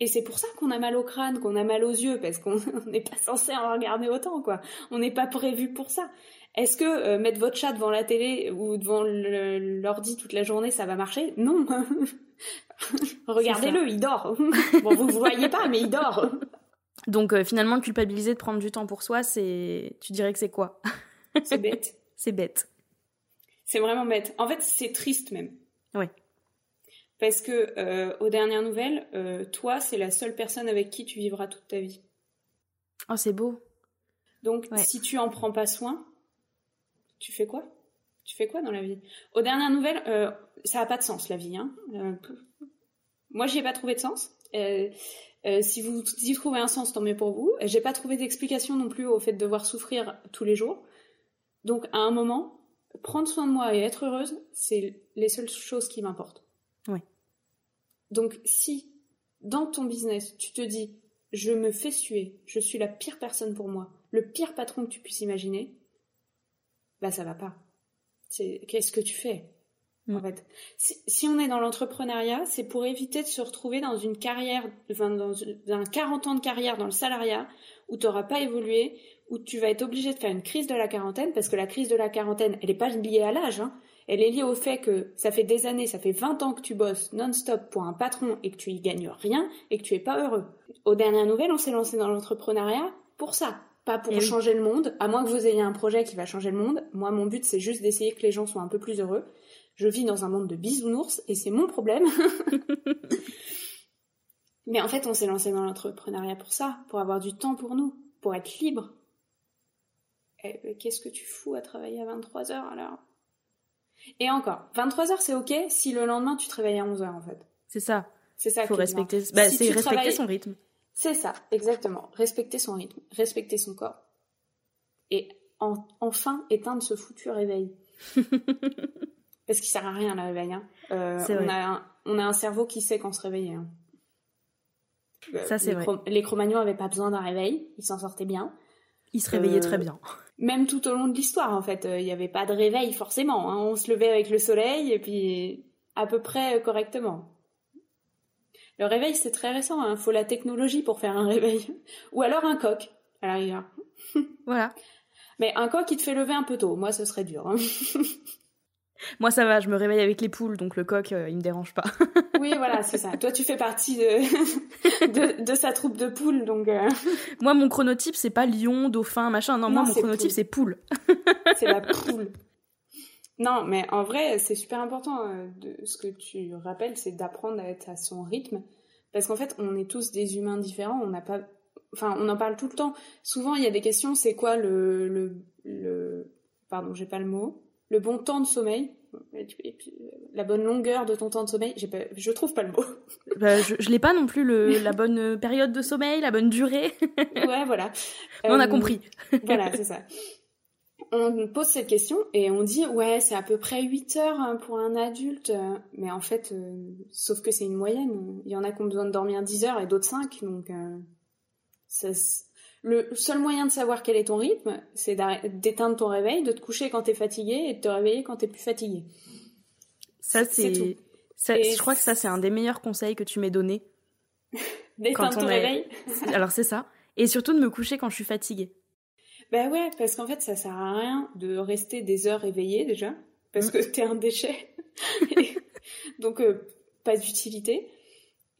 Et c'est pour ça qu'on a mal au crâne, qu'on a mal aux yeux, parce qu'on n'est pas censé en regarder autant, quoi. On n'est pas prévu pour ça. Est-ce que euh, mettre votre chat devant la télé ou devant l'ordi toute la journée, ça va marcher? Non. Regardez-le, il dort. bon, vous ne voyez pas, mais il dort. Donc euh, finalement, culpabiliser de prendre du temps pour soi, c'est, tu dirais que c'est quoi? C'est bête. c'est bête. C'est vraiment bête. En fait, c'est triste même. Oui. Parce que, euh, aux dernières nouvelles, euh, toi, c'est la seule personne avec qui tu vivras toute ta vie. Oh, c'est beau. Donc, si tu en prends pas soin, tu fais quoi? Tu fais quoi dans la vie? Aux dernières nouvelles, ça n'a pas de sens, la vie. Hein moi, j'y ai pas trouvé de sens. Euh, si vous y trouvez un sens, tant mieux pour vous. J'ai pas trouvé d'explication non plus au fait de devoir souffrir tous les jours. Donc, à un moment, prendre soin de moi et être heureuse, c'est les seules choses qui m'importent. Oui. Donc si dans ton business, tu te dis je me fais suer, je suis la pire personne pour moi, le pire patron que tu puisses imaginer, bah ça va pas. C'est qu'est-ce que tu fais? En fait si, on est dans l'entrepreneuriat, c'est pour éviter de se retrouver dans une carrière, enfin dans, un 40 ans de carrière dans le salariat où tu n'auras pas évolué, où tu vas être obligé de faire une crise de la quarantaine parce que la crise de la quarantaine, elle n'est pas liée à l'âge. Hein elle est liée au fait que ça fait des années, ça fait 20 ans que tu bosses non-stop pour un patron et que tu y gagnes rien et que tu es pas heureux. Aux dernières nouvelles, on s'est lancé dans l'entrepreneuriat pour ça. Pas pour changer le monde, à moins que vous ayez un projet qui va changer le monde. Moi, mon but, c'est juste d'essayer que les gens soient un peu plus heureux. Je vis dans un monde de bisounours et c'est mon problème. Mais en fait, on s'est lancé dans l'entrepreneuriat pour ça, pour avoir du temps pour nous, pour être libre. Eh, qu'est-ce que tu fous à travailler à 23 heures alors? Et encore, 23 heures c'est ok si le lendemain tu te réveilles à 11 heures en fait. C'est ça. C'est ça. Faut respecter. Bah, c'est respecter son rythme. C'est ça, exactement. Respecter son rythme, respecter son corps. Et enfin éteindre ce foutu réveil. Parce qu'il sert à rien le réveil. Hein. Euh, on, a un, on a un cerveau qui sait quand se réveiller. Hein. Ça c'est vrai. les Cro-Magnons avaient pas besoin d'un réveil, ils s'en sortaient bien. Ils se réveillaient très euh, bien même tout au long de l'histoire en fait. Il n'y avait pas de réveil forcément. Hein. On se levait avec le soleil et puis à peu près euh, correctement. Le réveil c'est très récent. Il hein. faut la technologie pour faire un réveil. Ou alors un coq à l'arrière. Voilà. Mais un coq qui te fait lever un peu tôt. Moi ce serait dur. Hein. Moi, ça va, je me réveille avec les poules, donc le coq, euh, il me dérange pas. oui, voilà, c'est ça. Toi, tu fais partie de, de, sa troupe de poules, donc. Euh. Moi, mon chronotype, c'est pas lion, dauphin, machin. Non, moi, mon chronotype, c'est poule. c'est la poule. Non, mais en vrai, c'est super important. Euh, de, ce que tu rappelles, c'est d'apprendre à être à son rythme. Parce qu'en fait, on est tous des humains différents. On n'a pas. Enfin, on en parle tout le temps. Souvent, il y a des questions c'est quoi le, le, le... Pardon, j'ai pas le mot le bon temps de sommeil, la bonne longueur de ton temps de sommeil, pas, je trouve pas le mot. Bah, je, je l'ai pas non plus le, la bonne période de sommeil, la bonne durée. ouais, voilà. On a euh, compris. voilà, c'est ça. On pose cette question et on dit ouais c'est à peu près 8 heures hein, pour un adulte, mais en fait, euh, sauf que c'est une moyenne. Il y en a qui ont besoin de dormir 10 heures et d'autres 5, donc euh, ça, le seul moyen de savoir quel est ton rythme, c'est d'éteindre ton réveil, de te coucher quand t'es fatigué et de te réveiller quand t'es plus fatigué. Ça, c'est. Je crois que ça, c'est un des meilleurs conseils que tu m'aies donné. d'éteindre ton réveil Alors, c'est ça. Et surtout de me coucher quand je suis fatiguée. Ben ouais, parce qu'en fait, ça sert à rien de rester des heures éveillée déjà, parce mm. que t'es un déchet. Donc, euh, pas d'utilité.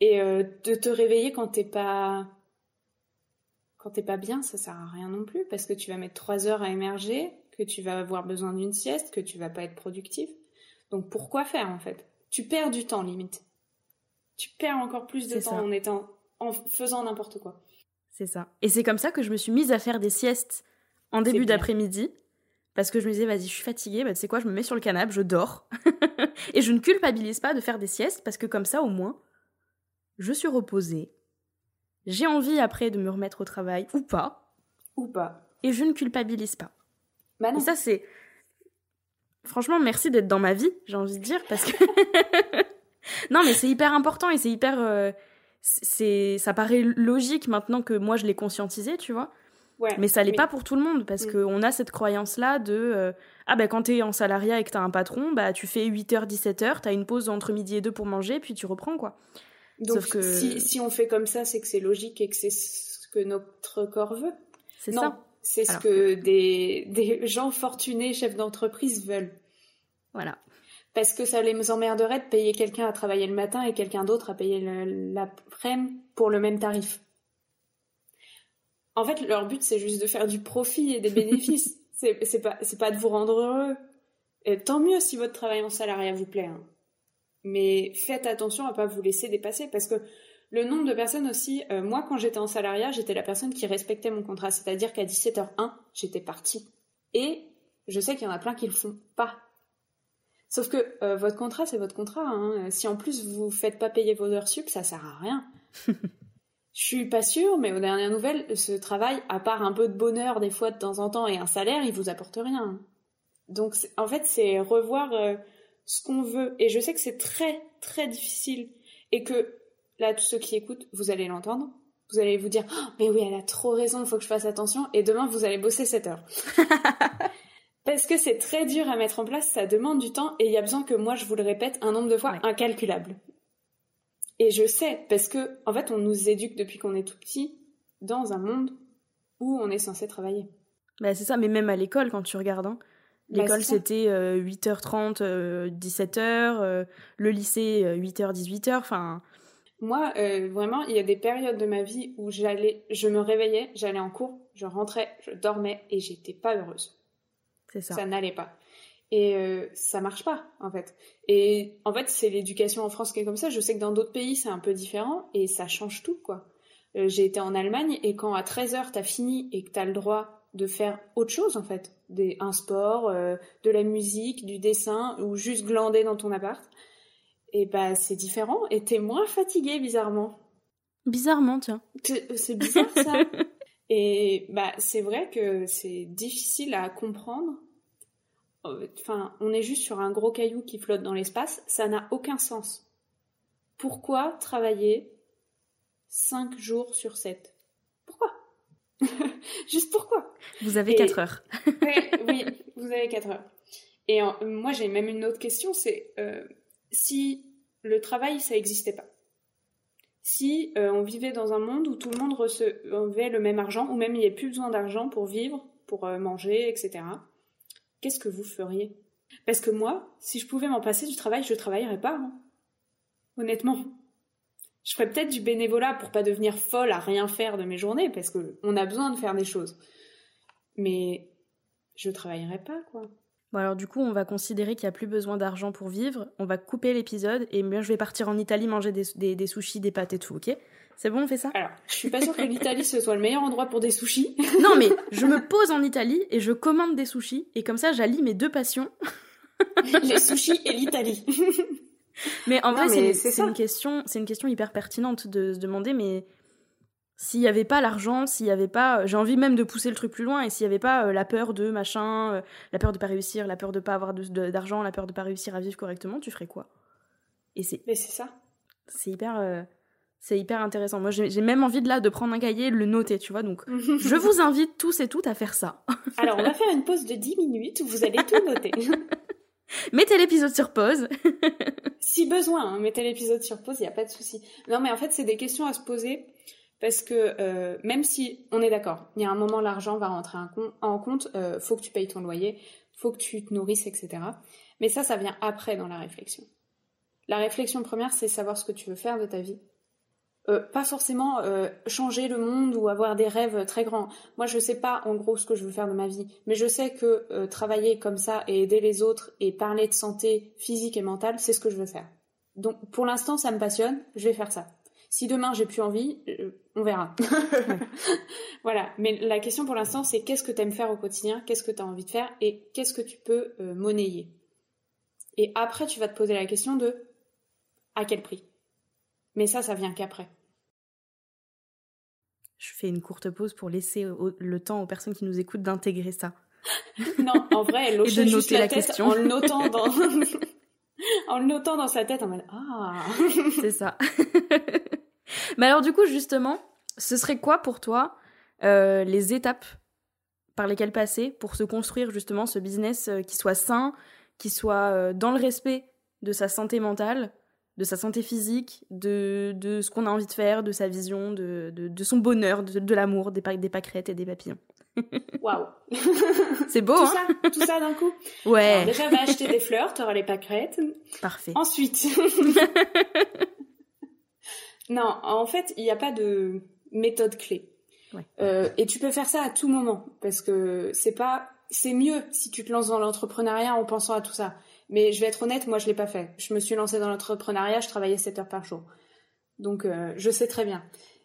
Et euh, de te réveiller quand t'es pas quand t'es pas bien, ça sert à rien non plus parce que tu vas mettre trois heures à émerger, que tu vas avoir besoin d'une sieste, que tu vas pas être productif. Donc pourquoi faire en fait? Tu perds du temps limite. Tu perds encore plus de temps en étant en faisant n'importe quoi. C'est ça. Et c'est comme ça que je me suis mise à faire des siestes en début d'après-midi parce que je me disais vas-y, je suis fatiguée, bah tu sais quoi, je me mets sur le canapé, je dors et je ne culpabilise pas de faire des siestes parce que comme ça au moins je suis reposée. J'ai envie après de me remettre au travail ou pas. Ou pas. Et je ne culpabilise pas. Bah non. Et ça, c'est. Franchement, merci d'être dans ma vie, j'ai envie de dire, parce que. non, mais c'est hyper important et c'est hyper. Euh, c'est ça paraît logique maintenant que moi je l'ai conscientisé, tu vois. Ouais, mais ça l'est pas pour tout le monde parce mm. qu'on a cette croyance là de euh, ah ben quand t'es en salariat et que t'as un patron, bah tu fais 8h 17h, t'as une pause entre midi et deux pour manger puis tu reprends quoi. Donc si, si, on fait comme ça, c'est que c'est logique et que c'est ce que notre corps veut. C'est ça. C'est ce que des, des gens fortunés, chefs d'entreprise veulent. Voilà. Parce que ça les emmerderait de payer quelqu'un à travailler le matin et quelqu'un d'autre à payer l'après-midi pour le même tarif. En fait, leur but, c'est juste de faire du profit et des bénéfices. c'est pas, pas de vous rendre heureux. Et tant mieux si votre travail en salariat vous plaît. Hein. Mais faites attention à pas vous laisser dépasser parce que le nombre de personnes aussi, euh, moi quand j'étais en salariat, j'étais la personne qui respectait mon contrat, c'est-à-dire qu'à 17h01, j'étais partie. Et je sais qu'il y en a plein qui le font pas. Sauf que euh, votre contrat, c'est votre contrat. Hein. Si en plus vous faites pas payer vos heures sup, ça sert à rien. Je suis pas sûre, mais aux dernières nouvelles, ce travail, à part un peu de bonheur des fois de temps en temps et un salaire, il vous apporte rien. Donc en fait, c'est revoir euh, ce qu'on veut. Et je sais que c'est très, très difficile. Et que, là, tous ceux qui écoutent, vous allez l'entendre. Vous allez vous dire, oh, mais oui, elle a trop raison, il faut que je fasse attention. Et demain, vous allez bosser 7 heures. Parce que c'est très dur à mettre en place, ça demande du temps et il y a besoin que moi je vous le répète un nombre de fois incalculable. Et je sais, parce que en fait on nous éduque depuis qu'on est tout petit dans un monde où on est censé travailler. Bah c'est ça, mais même à l'école quand tu regardes, hein, L'école, c'était 8h30, 17h, le lycée, 8h, 18h, enfin... Moi, euh, vraiment, il y a des périodes de ma vie où j'allais, je me réveillais, j'allais en cours, je rentrais, je dormais et j'étais pas heureuse. C'est ça. Ça n'allait pas. Et euh, ça marche pas, en fait. Et en fait, c'est l'éducation en France qui est comme ça. Je sais que dans d'autres pays, c'est un peu différent et ça change tout, quoi. Euh, j'ai été en Allemagne et quand à 13h, t'as fini et que t'as le droit de faire autre chose en fait, des, un sport, euh, de la musique, du dessin ou juste glander dans ton appart, et bah c'est différent et t'es moins fatigué bizarrement. Bizarrement, tiens. C'est bizarre ça. et bah c'est vrai que c'est difficile à comprendre. Enfin, on est juste sur un gros caillou qui flotte dans l'espace, ça n'a aucun sens. Pourquoi travailler 5 jours sur 7 Pourquoi Juste pourquoi? Vous avez 4 heures. oui, vous avez 4 heures. Et moi, j'ai même une autre question, c'est euh, si le travail, ça n'existait pas. Si euh, on vivait dans un monde où tout le monde recevait le même argent, ou même il n'y avait plus besoin d'argent pour vivre, pour euh, manger, etc., qu'est-ce que vous feriez? Parce que moi, si je pouvais m'en passer du travail, je ne travaillerais pas. Hein. Honnêtement je ferais peut-être du bénévolat pour pas devenir folle à rien faire de mes journées, parce que on a besoin de faire des choses. Mais je travaillerai pas, quoi. Bon alors du coup, on va considérer qu'il n'y a plus besoin d'argent pour vivre. On va couper l'épisode et bien je vais partir en Italie manger des, des, sushis, des pâtes et tout, ok? C'est bon, on fait ça? Alors, je suis pas sûre que l'Italie ce soit le meilleur endroit pour des sushis. non mais je me pose en Italie et je commande des sushis et comme ça j'allie mes deux passions. Les sushis et l'Italie. Mais en vrai, c'est une question, c'est une question hyper pertinente de se demander, mais s'il n'y avait pas l'argent, s'il n'y avait pas, j'ai envie même de pousser le truc plus loin, et s'il n'y avait pas euh, la peur de machin, euh, la peur de pas réussir, la peur de pas avoir d'argent, la peur de pas réussir à vivre correctement, tu ferais quoi? Et c'est. Mais c'est ça. C'est hyper. Euh, c'est hyper intéressant. Moi, j'ai même envie de là de prendre un cahier et de le noter, tu vois. Donc, je vous invite tous et toutes à faire ça. Alors, on va faire une pause de 10 minutes où vous allez tout noter. Mettez l'épisode sur pause. si besoin, hein, mettez l'épisode sur pause, il n'y a pas de souci. Non, mais en fait, c'est des questions à se poser parce que euh, même si on est d'accord, il y a un moment l'argent va rentrer en compte, euh, faut que tu payes ton loyer, faut que tu te nourrisses, etc. Mais ça, ça vient après dans la réflexion. La réflexion première, c'est savoir ce que tu veux faire de ta vie. Euh, pas forcément euh, changer le monde ou avoir des rêves très grands. Moi, je sais pas en gros ce que je veux faire de ma vie, mais je sais que euh, travailler comme ça et aider les autres et parler de santé physique et mentale, c'est ce que je veux faire. Donc, pour l'instant, ça me passionne, je vais faire ça. Si demain j'ai plus envie, on verra. voilà. Mais la question pour l'instant, c'est qu'est-ce que tu aimes faire au quotidien, qu'est-ce que tu as envie de faire et qu'est-ce que tu peux monnayer? Et après, tu vas te poser la question de à quel prix? Mais ça, ça vient qu'après. Je fais une courte pause pour laisser le temps aux personnes qui nous écoutent d'intégrer ça. non, en vrai, elle hochait juste la, tête en le notant dans... en le notant dans sa tête en mode ah. C'est ça. Mais alors du coup, justement, ce serait quoi pour toi euh, les étapes par lesquelles passer pour se construire justement ce business euh, qui soit sain, qui soit euh, dans le respect de sa santé mentale, de sa santé physique, de, de ce qu'on a envie de faire, de sa vision, de, de, son bonheur, de, l'amour, des, des pâquerettes et des papillons. Waouh C'est beau, tout hein ça, Tout ça d'un coup? Ouais. déjà, va acheter des fleurs, t'auras les pâquerettes. Parfait. Ensuite... non, en fait, il n'y a pas de méthode clé. Ouais. Euh, et tu peux faire ça à tout moment, parce que c'est pas... C'est mieux si tu te lances dans l'entrepreneuriat en pensant à tout ça. Mais je vais être honnête, moi je l'ai pas fait. Je me suis lancée dans l'entrepreneuriat, je travaillais 7 heures par jour. Donc euh, je sais très bien.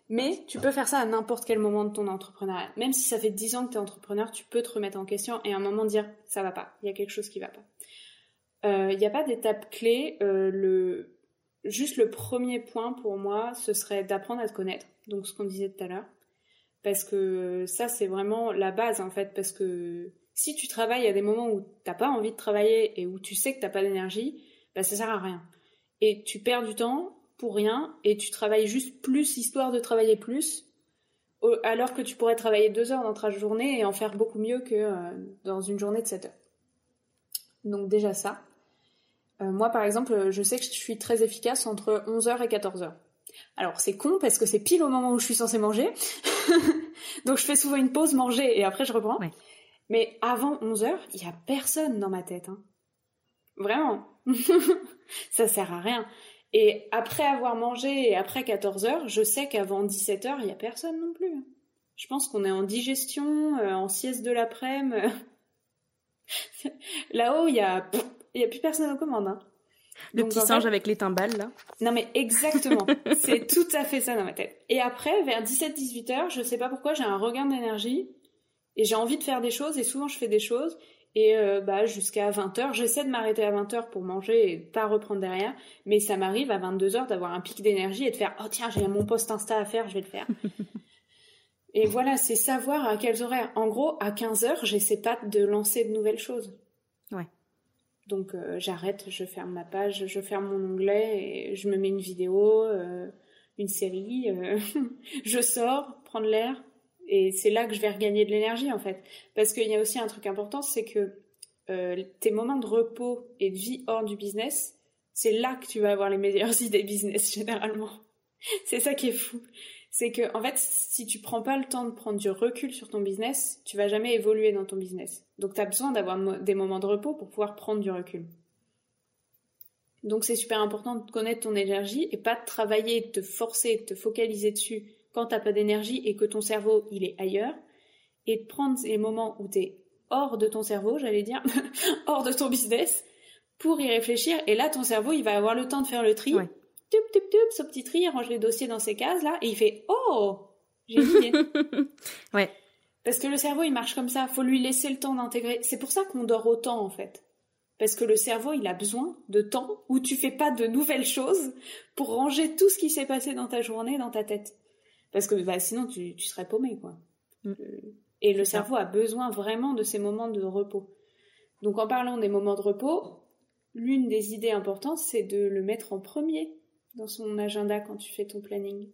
Mais tu peux faire ça à n'importe quel moment de ton entrepreneuriat. Même si ça fait 10 ans que tu es entrepreneur, tu peux te remettre en question et à un moment dire ça va pas, il y a quelque chose qui va pas. Euh, il n'y a pas d'étape clé. Euh, le... Juste le premier point pour moi, ce serait d'apprendre à te connaître. Donc ce qu'on disait tout à l'heure. Parce que ça, c'est vraiment la base en fait. Parce que si tu travailles à des moments où t'as pas envie de travailler et où tu sais que t'as pas d'énergie, bah ça sert à rien. Et tu perds du temps pour rien et tu travailles juste plus histoire de travailler plus, alors que tu pourrais travailler deux heures dans ta journée et en faire beaucoup mieux que euh, dans une journée de 7 heures. Donc déjà ça. Euh, moi par exemple, je sais que je suis très efficace entre 11h et 14h. Alors c'est con parce que c'est pile au moment où je suis censée manger. Donc je fais souvent une pause manger et après je reprends. Mais avant 11 heures, il y a personne dans ma tête. Hein. Vraiment. ça sert à rien. Et après avoir mangé et après 14 heures, je sais qu'avant 17 heures, il y a personne non plus. Hein. Je pense qu'on est en digestion, euh, en sieste de l'après-midi. Là-haut, il y a, y a plus personne aux commandes. Hein. Le petit singe avec les timbales, là. Non, mais exactement. c'est tout à fait ça dans ma tête. Et après, vers 17-18 heures, je sais pas pourquoi, j'ai un regain d'énergie et j'ai envie de faire des choses et souvent je fais des choses et euh, bah jusqu'à 20h, j'essaie de m'arrêter à 20h pour manger et pas reprendre derrière, mais ça m'arrive à 22h d'avoir un pic d'énergie et de faire oh tiens, j'ai mon post Insta à faire, je vais le faire. et voilà, c'est savoir à quels horaires. En gros, à 15h, j'essaie pas de lancer de nouvelles choses. Ouais. Donc euh, j'arrête, je ferme ma page, je ferme mon onglet et je me mets une vidéo, euh, une série, je sors, prendre l'air, et c'est là que je vais regagner de l'énergie en fait. Parce qu'il y a aussi un truc important, c'est que euh, tes moments de repos et de vie hors du business, c'est là que tu vas avoir les meilleures idées business généralement. c'est ça qui est fou. C'est que en fait, si tu prends pas le temps de prendre du recul sur ton business, tu vas jamais évoluer dans ton business. Donc tu as besoin d'avoir des moments de repos pour pouvoir prendre du recul. Donc c'est super important de connaître ton énergie et pas de travailler, de te forcer, de te focaliser dessus quand t'as pas d'énergie et que ton cerveau il est ailleurs, et de prendre les moments où tu es hors de ton cerveau, j'allais dire, hors de ton business, pour y réfléchir. Et là, ton cerveau, il va avoir le temps de faire le tri. Ouais. Tup, tup, tup, ce petit tri, il range les dossiers dans ces cases là, et il fait Oh, j'ai une ouais. Parce que le cerveau, il marche comme ça. Faut lui laisser le temps d'intégrer. C'est pour ça qu'on dort autant, en fait. Parce que le cerveau, il a besoin de temps où tu fais pas de nouvelles choses pour ranger tout ce qui s'est passé dans ta journée dans ta tête. Parce que bah, sinon, tu, tu serais paumé, quoi. Mm. Euh, et le cerveau a besoin vraiment de ces moments de repos. Donc, en parlant des moments de repos, l'une des idées importantes, c'est de le mettre en premier dans son agenda quand tu fais ton planning.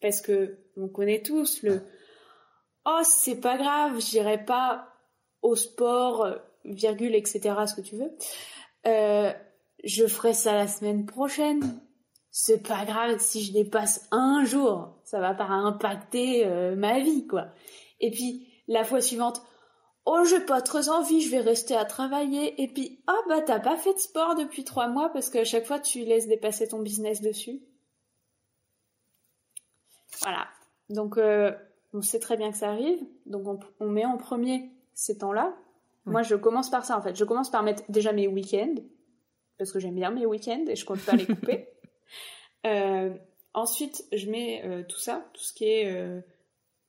Parce que on connaît tous le oh c'est pas grave, j'irai pas au sport, virgule etc. ce que tu veux. Euh, je ferai ça la semaine prochaine c'est pas grave si je dépasse un jour, ça va pas impacter euh, ma vie, quoi. Et puis, la fois suivante, oh, j'ai pas trop envie, je vais rester à travailler. Et puis, oh, bah, t'as pas fait de sport depuis trois mois parce qu'à chaque fois, tu laisses dépasser ton business dessus. Voilà. Donc, euh, on sait très bien que ça arrive. Donc, on, on met en premier ces temps-là. Moi, je commence par ça, en fait. Je commence par mettre déjà mes week-ends, parce que j'aime bien mes week-ends et je compte pas les couper. Euh, ensuite, je mets euh, tout ça, tout ce qui est euh,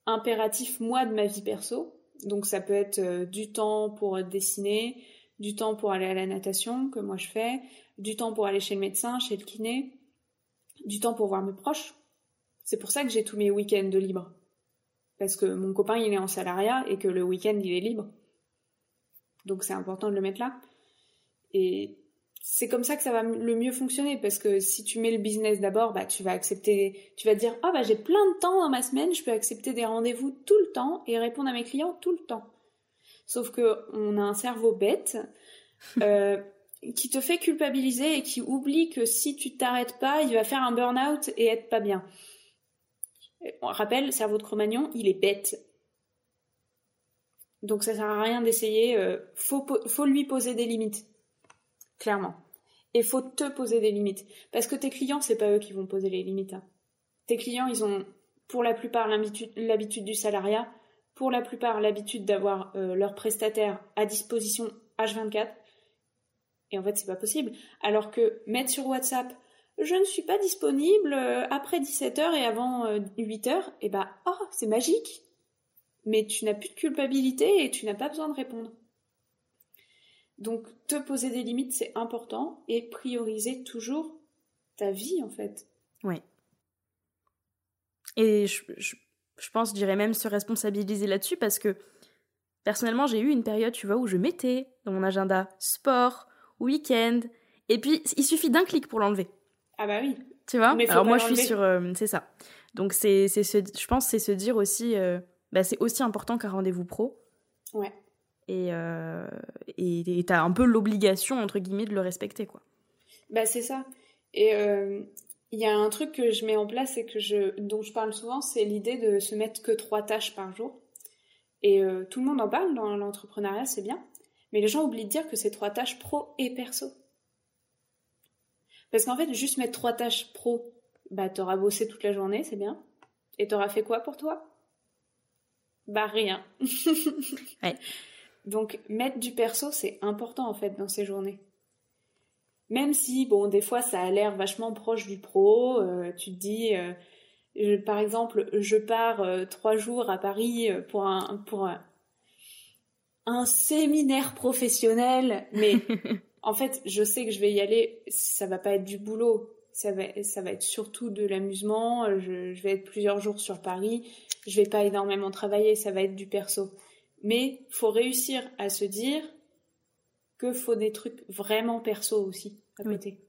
impératif, moi, de ma vie perso. Donc, ça peut être du temps pour dessiner, du temps pour aller à la natation, que moi je fais, du temps pour aller chez le médecin, chez le kiné, du temps pour voir mes proches. C'est pour ça que j'ai tous mes week-ends de libre. Parce que mon copain, il est en salariat et que le week-end, il est libre. Donc c'est important de le mettre là. Et c'est comme ça que ça va le mieux fonctionner parce que si tu mets le business d'abord, bah tu vas accepter, tu vas dire ah bah j'ai plein de temps dans ma semaine, je peux accepter des rendez-vous tout le temps et répondre à mes clients tout le temps. Sauf que on a un cerveau bête euh, qui te fait culpabiliser et qui oublie que si tu t'arrêtes pas, il va faire un burn-out et être pas bien. On rappelle, cerveau de Cro-Magnon, il est bête. Donc ça sert à rien d'essayer. Euh, faut, faut lui poser des limites, clairement. Et faut te poser des limites, parce que tes clients, c'est pas eux qui vont poser les limites. hein. Tes clients, ils ont pour la plupart l'habitude du salariat, pour la plupart l'habitude d'avoir euh, leurs prestataires à disposition H24. Et en fait, c'est pas possible. Alors que mettre sur WhatsApp, je ne suis pas disponible euh, après 17h et avant euh, 8h, et bah, oh, c'est magique. Mais tu n'as plus de culpabilité et tu n'as pas besoin de répondre. Donc, te poser des limites, c'est important et prioriser toujours ta vie, en fait. Ouais. Et je, je, je pense, je dirais même se responsabiliser là-dessus parce que personnellement, j'ai eu une période, tu vois, où je mettais dans mon agenda sport, week-end, et puis il suffit d'un clic pour l'enlever. Ah bah oui. Tu vois? Mais Alors moi, je suis sur. euh, c'est ça. Donc, c'est, c'est je pense c'est se dire aussi. euh, bah, c'est aussi important qu'un rendez-vous pro. Ouais. Et euh, et t'as un peu l'obligation, entre guillemets, de le respecter, quoi. Bah c'est ça. Et euh, il y a un truc que je mets en place et que je, dont je parle souvent, c'est l'idée de se mettre que trois tâches par jour. Et euh, tout le monde en parle dans l'entrepreneuriat, c'est bien. Mais les gens oublient de dire que c'est trois tâches pro et perso. Parce qu'en fait, juste mettre trois tâches pro, bah t'auras bossé toute la journée, c'est bien. Et t'auras fait quoi pour toi? Bah rien. Ouais. Donc mettre du perso, c'est important en fait dans ces journées. Même si, bon, des fois ça a l'air vachement proche du pro, euh, tu te dis, euh, je- par exemple, je pars euh, trois jours à Paris pour un, pour un, un séminaire professionnel, mais en fait, je sais que je vais y aller, ça va pas être du boulot, ça va, ça va être surtout de l'amusement, je, je vais être plusieurs jours sur Paris, je vais pas énormément travailler, ça va être du perso. Mais faut réussir à se dire que faut des trucs vraiment perso aussi à Oui. côté.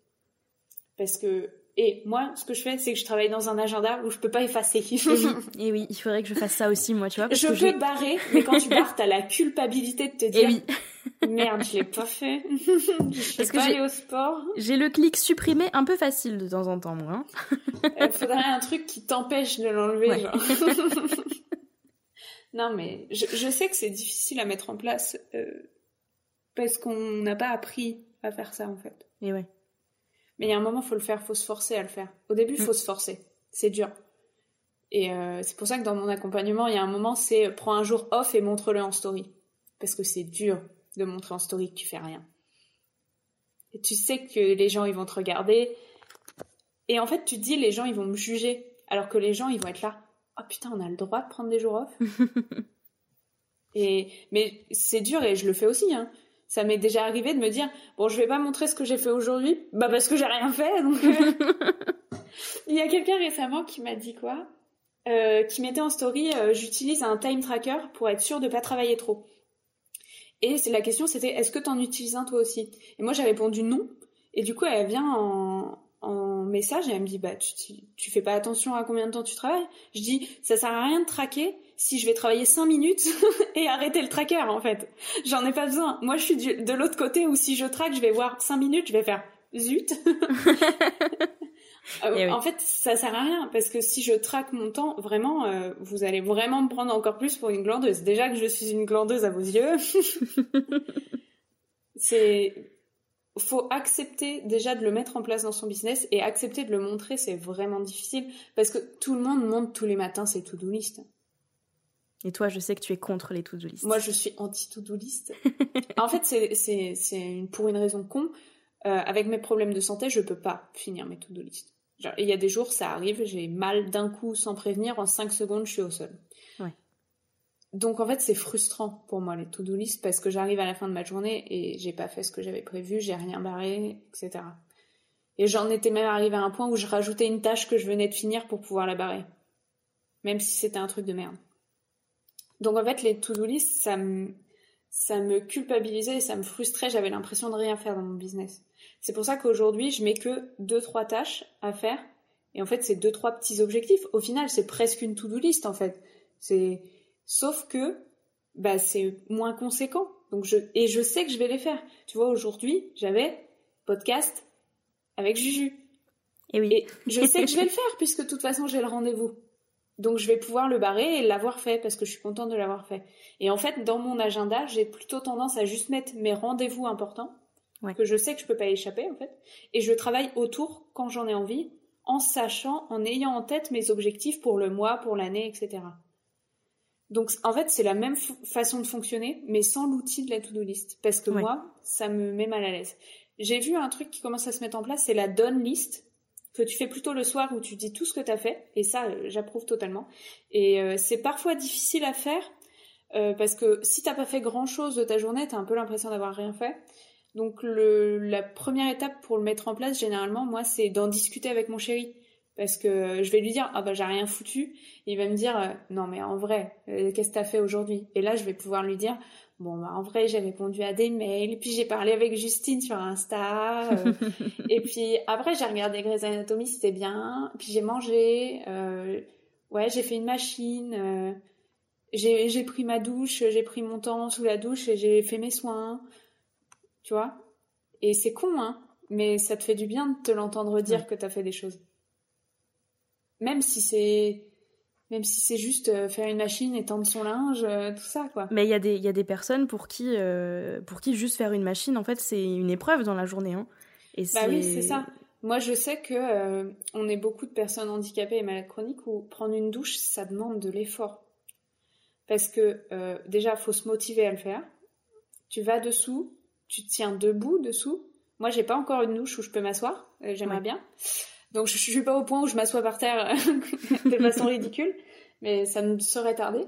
Parce que et moi, ce que je fais, c'est que je travaille dans un agenda où je peux pas effacer. Et oui, et oui, il faudrait que je fasse ça aussi, moi, tu vois. parce je que peux barrer, mais quand tu barres, t'as la culpabilité de te Et dire oui, merde, je l'ai pas fait. je Parce que pas j'ai- allée au sport. j'ai le clic supprimé un peu facile de temps en temps, moi. hein. Il faudrait un truc qui t'empêche de l'enlever. Ouais. genre. Non, mais je, je sais que c'est difficile à mettre en place euh, parce qu'on n'a pas appris à faire ça en fait. Et ouais. Mais il y a un moment, faut le faire, faut se forcer à le faire. Au début, il faut Mm. se forcer. C'est dur. Et euh, c'est pour ça que dans mon accompagnement, il y a un moment, c'est prends un jour off et montre-le en story. Parce que c'est dur de montrer en story que tu fais rien. Et tu sais que les gens, ils vont te regarder. Et en fait, tu te dis, les gens, ils vont me juger. Alors que les gens, ils vont être là. Oh putain, on a le droit de prendre des jours off. et, mais c'est dur et je le fais aussi, hein. Ça m'est déjà arrivé de me dire, bon, je vais pas montrer ce que j'ai fait aujourd'hui, bah parce que j'ai rien fait. Donc, euh. il y a quelqu'un récemment qui m'a dit quoi? Euh, Qui mettait en story, euh, j'utilise un time tracker pour être sûr de pas travailler trop. Et c'est la question, c'était, est-ce que t'en utilises un toi aussi? Et moi j'ai répondu non. Et du coup, elle vient en, en message et elle me dit, bah tu, tu, tu fais pas attention à combien de temps tu travailles Je dis, ça sert à rien de traquer si je vais travailler 5 minutes et arrêter le tracker en fait. J'en ai pas besoin. Moi je suis du- de l'autre côté où si je traque, je vais voir 5 minutes, je vais faire zut. Euh, Eh oui. En fait, ça sert à rien parce que si je traque mon temps, vraiment, euh, vous allez vraiment me prendre encore plus pour une glandeuse. Déjà que je suis une glandeuse à vos yeux, c'est faut accepter déjà de le mettre en place dans son business et accepter de le montrer, c'est vraiment difficile parce que tout le monde monte tous les matins ses to-do list. Et toi, je sais que tu es contre les to-do list. Moi, je suis anti-to-do list. en fait, c'est pour une raison con. Euh, avec mes problèmes de santé, je peux pas finir mes to-do list. Il y a des jours, ça arrive, j'ai mal d'un coup sans prévenir, en 5 secondes, je suis au sol. Ouais. Donc en fait, c'est frustrant pour moi les to-do list parce que j'arrive à la fin de ma journée et j'ai pas fait ce que j'avais prévu, j'ai rien barré, etc. Et j'en étais même arrivé à un point où je rajoutais une tâche que je venais de finir pour pouvoir la barrer, même si c'était un truc de merde. Donc en fait, les to-do list, ça me, culpabilisait ça me frustrait. J'avais l'impression de rien faire dans mon business. C'est pour ça qu'aujourd'hui, je mets que deux trois tâches à faire. Et en fait, c'est deux trois petits objectifs. Au final, c'est presque une to-do list en fait. C'est sauf que bah c'est moins conséquent. Donc je et je sais que je vais les faire. Tu vois, aujourd'hui, j'avais podcast avec Juju. Et oui. Et je sais que je vais le faire puisque de toute façon, j'ai le rendez-vous. Donc je vais pouvoir le barrer et l'avoir fait parce que je suis contente de l'avoir fait. Et en fait, dans mon agenda, j'ai plutôt tendance à juste mettre mes rendez-vous importants que je sais que je peux pas échapper en fait, et je travaille autour quand j'en ai envie, en sachant, en ayant en tête mes objectifs pour le mois, pour l'année, etc. Donc en fait, c'est la même façon de fonctionner, mais sans l'outil de la to-do list, parce que moi, ça me met mal à l'aise. J'ai vu un truc qui commence à se mettre en place, c'est la done list que tu fais plutôt le soir où tu dis tout ce que tu as fait, et ça, euh, j'approuve totalement. Et euh, c'est parfois difficile à faire, euh, parce que si t'as pas fait grand chose de ta journée, t'as un peu l'impression d'avoir rien fait. Donc le, la première étape pour le mettre en place, généralement, moi, c'est d'en discuter avec mon chéri. Parce que je vais lui dire, ah bah j'ai rien foutu. il va me dire, euh, non mais en vrai, euh, qu'est-ce que t'as fait aujourd'hui? Et là, je vais pouvoir lui dire, bon bah en vrai, j'ai répondu à des mails, puis j'ai parlé avec Justine sur Insta. Euh, et puis après, j'ai regardé Grey's Anatomy, c'était bien. Puis j'ai mangé. ouais, j'ai fait une machine. j'ai pris ma douche, j'ai pris mon temps sous la douche et j'ai fait mes soins tu vois. Et c'est con, hein, mais ça te fait du bien de te l'entendre dire que que t'as fait des choses. Même si c'est même si c'est juste euh, faire une machine et tendre son linge, euh, tout ça, quoi. Mais il y, a des, y a des personnes pour qui, euh, pour qui juste faire une machine, en fait, c'est une épreuve dans la journée. Hein. Et bah oui, c'est ça. Moi, je sais que on est beaucoup de personnes handicapées et malades chroniques où prendre une douche, ça demande de l'effort. Parce que déjà, faut se motiver à le faire. Tu vas dessous, tu tiens debout dessous. Moi, j'ai pas encore une douche où je peux m'asseoir. Euh, j'aimerais bien. Donc, je, suis pas au point où je m'assois par terre de façon ridicule, mais ça me serait tardé.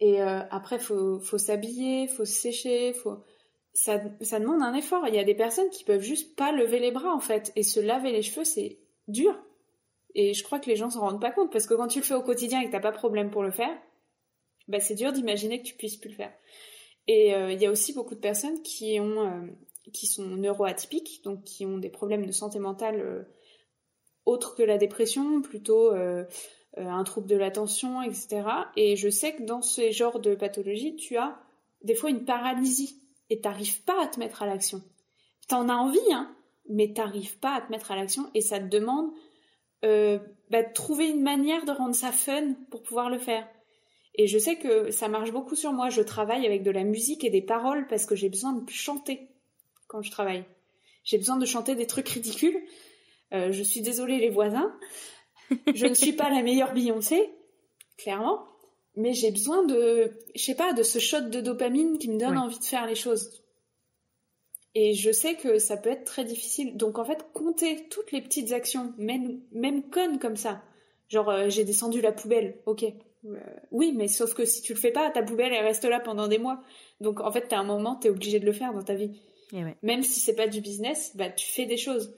Et euh, après, faut, faut s'habiller, faut se sécher, faut. Ça, ça demande un effort. Il y a des personnes qui peuvent juste pas lever les bras en fait et se laver les cheveux, c'est dur. Et je crois que les gens s'en rendent pas compte parce que quand tu le fais au quotidien et que t'as pas de problème pour le faire, bah c'est dur d'imaginer que tu puisses plus le faire. Et euh, il y a aussi beaucoup de personnes qui ont euh, qui sont neuroatypiques, donc qui ont des problèmes de santé mentale euh, autres que la dépression, plutôt un trouble de l'attention, etc. Et je sais que dans ces genres de pathologies, tu as des fois une paralysie et t'arrives pas à te mettre à l'action. T'en as envie, hein, mais t'arrives pas à te mettre à l'action et ça te demande bah, de trouver une manière de rendre ça fun pour pouvoir le faire. Et je sais que ça marche beaucoup sur moi. Je travaille avec de la musique et des paroles parce que j'ai besoin de chanter quand je travaille. J'ai besoin de chanter des trucs ridicules. Euh, je suis désolée les voisins. Je ne suis pas la meilleure Beyoncé, clairement. Mais j'ai besoin de, je sais pas, de ce shot de dopamine qui me donne envie de faire les choses. Et je sais que ça peut être très difficile. Donc en fait, compter toutes les petites actions, même, même connes comme ça. Genre, euh, j'ai descendu la poubelle, ok. Euh, oui, mais sauf que si tu le fais pas, ta poubelle elle reste là pendant des mois. Donc en fait, t'as un moment, t'es obligé de le faire dans ta vie. Même si c'est pas du business, bah tu fais des choses.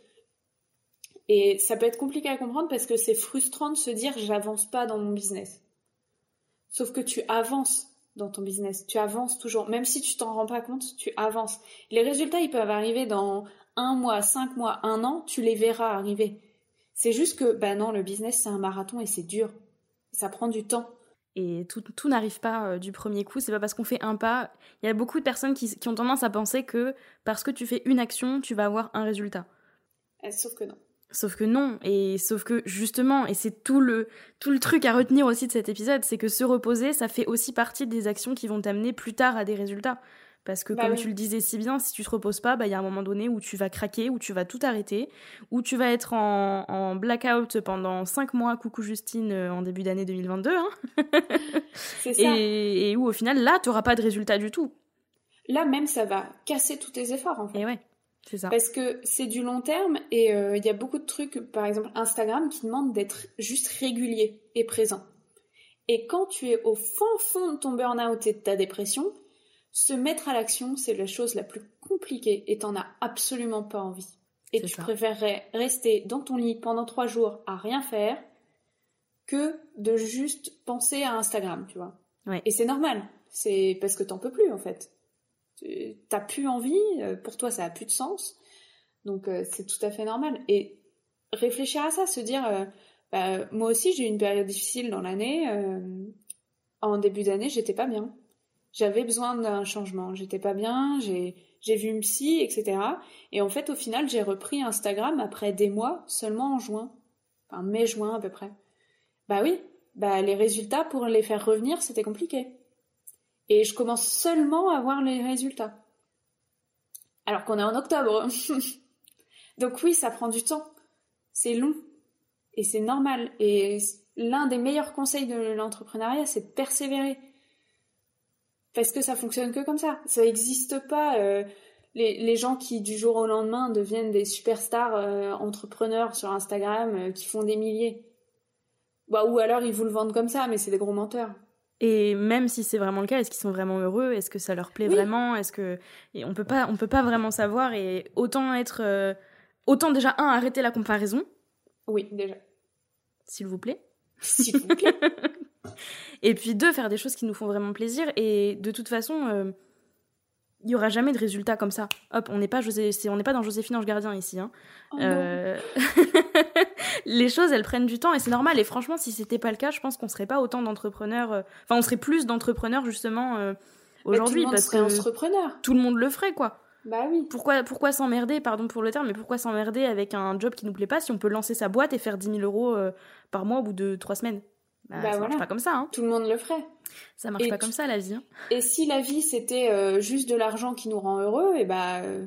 Et ça peut être compliqué à comprendre parce que c'est frustrant de se dire j'avance pas dans mon business. Sauf que tu avances dans ton business, tu avances toujours, même si tu t'en rends pas compte, tu avances. Les résultats, ils peuvent arriver dans un mois, cinq mois, un an, tu les verras arriver. C'est juste que, bah non, le business c'est un marathon et c'est dur. Ça prend du temps. Et tout, tout n'arrive pas euh, du premier coup. C'est pas parce qu'on fait un pas. Il y a beaucoup de personnes qui, qui, ont tendance à penser que parce que tu fais une action, tu vas avoir un résultat. Eh, sauf que non. Sauf que non. Et sauf que justement, et c'est tout le, tout le truc à retenir aussi de cet épisode, c'est que se reposer, ça fait aussi partie des actions qui vont t'amener plus tard à des résultats. Parce que Bah comme oui. tu le disais si bien, si tu te reposes pas, bah, il y a un moment donné où tu vas craquer, où tu vas tout arrêter, où tu vas être en, en blackout pendant 5 mois, coucou Justine, euh, en début d'année 2022, hein, C'est ça. et, et où au final, là, tu n'auras pas de résultat du tout. Là même, ça va casser tous tes efforts en fait. Et ouais, ça. Parce que c'est du long terme et euh, il y a beaucoup de trucs, par exemple Instagram, qui demandent d'être juste régulier et présent. Et quand tu es au fin fond de ton burn-out et de ta dépression, se mettre à l'action, c'est la chose la plus compliquée et t'en as absolument pas envie. Et tu ça. préférerais rester dans ton lit pendant trois jours à rien faire que de juste penser à Instagram, tu vois. Ouais. Et c'est normal. C'est parce que t'en peux plus, en fait. T'as plus envie, euh, pour toi ça a plus de sens. Donc euh, c'est tout à fait normal. Et réfléchir à ça, se dire, euh, bah, moi aussi j'ai eu une période difficile dans l'année. en début d'année, j'étais pas bien. J'avais besoin d'un changement. J'étais pas bien, j'ai j'ai vu une psy, etc. Et en fait, au final, j'ai repris Instagram après des mois, seulement en juin. Enfin, mai-juin à peu près. Bah oui, bah les résultats, pour les faire revenir, c'était compliqué. Et je commence seulement à voir les résultats. Alors qu'on est en octobre. Donc oui, ça prend du temps. C'est long. Et c'est normal. Et l'un des meilleurs conseils de l'entrepreneuriat, c'est de persévérer. Parce que ça fonctionne que comme ça. Ça n'existe pas euh, les, les gens qui du jour au lendemain deviennent des superstars euh, entrepreneurs sur Instagram euh, qui font des milliers. Bah, ou alors ils vous le vendent comme ça, mais c'est des gros menteurs. Et même si c'est vraiment le cas, est-ce qu'ils sont vraiment heureux? Est-ce que ça leur plaît Oui. vraiment? Est-ce que et on peut pas, on peut pas vraiment savoir et autant être, euh, autant déjà un arrêter la comparaison, Oui, déjà. s'il vous plaît. S'il vous plaît. Et puis deux, faire des choses qui nous font vraiment plaisir. Et de toute façon, euh, il y aura jamais de résultat comme ça. Hop, on n'est pas José, on n'est pas dans Joséphine Ange Gardien ici. Hein. Oh. Euh, les choses, elles prennent du temps et c'est normal. Et franchement, si c'était pas le cas, je pense qu'on serait pas autant d'entrepreneurs. euh, Enfin, on serait plus d'entrepreneurs justement euh, Bah, aujourd'hui tout le monde parce serait que entrepreneur. tout le monde le ferait, quoi. Bah oui. Pourquoi, pourquoi s'emmerder, pardon pour le terme, mais pourquoi s'emmerder avec un job qui nous plaît pas si on peut lancer sa boîte et faire 10 000 euros par mois au bout de trois semaines? Bah, Bah Ça voilà. marche pas comme ça, hein. Tout le monde le ferait. Ça marche Et pas comme ça la vie. hein. Et si la vie c'était euh, juste de l'argent qui nous rend heureux, et bah euh,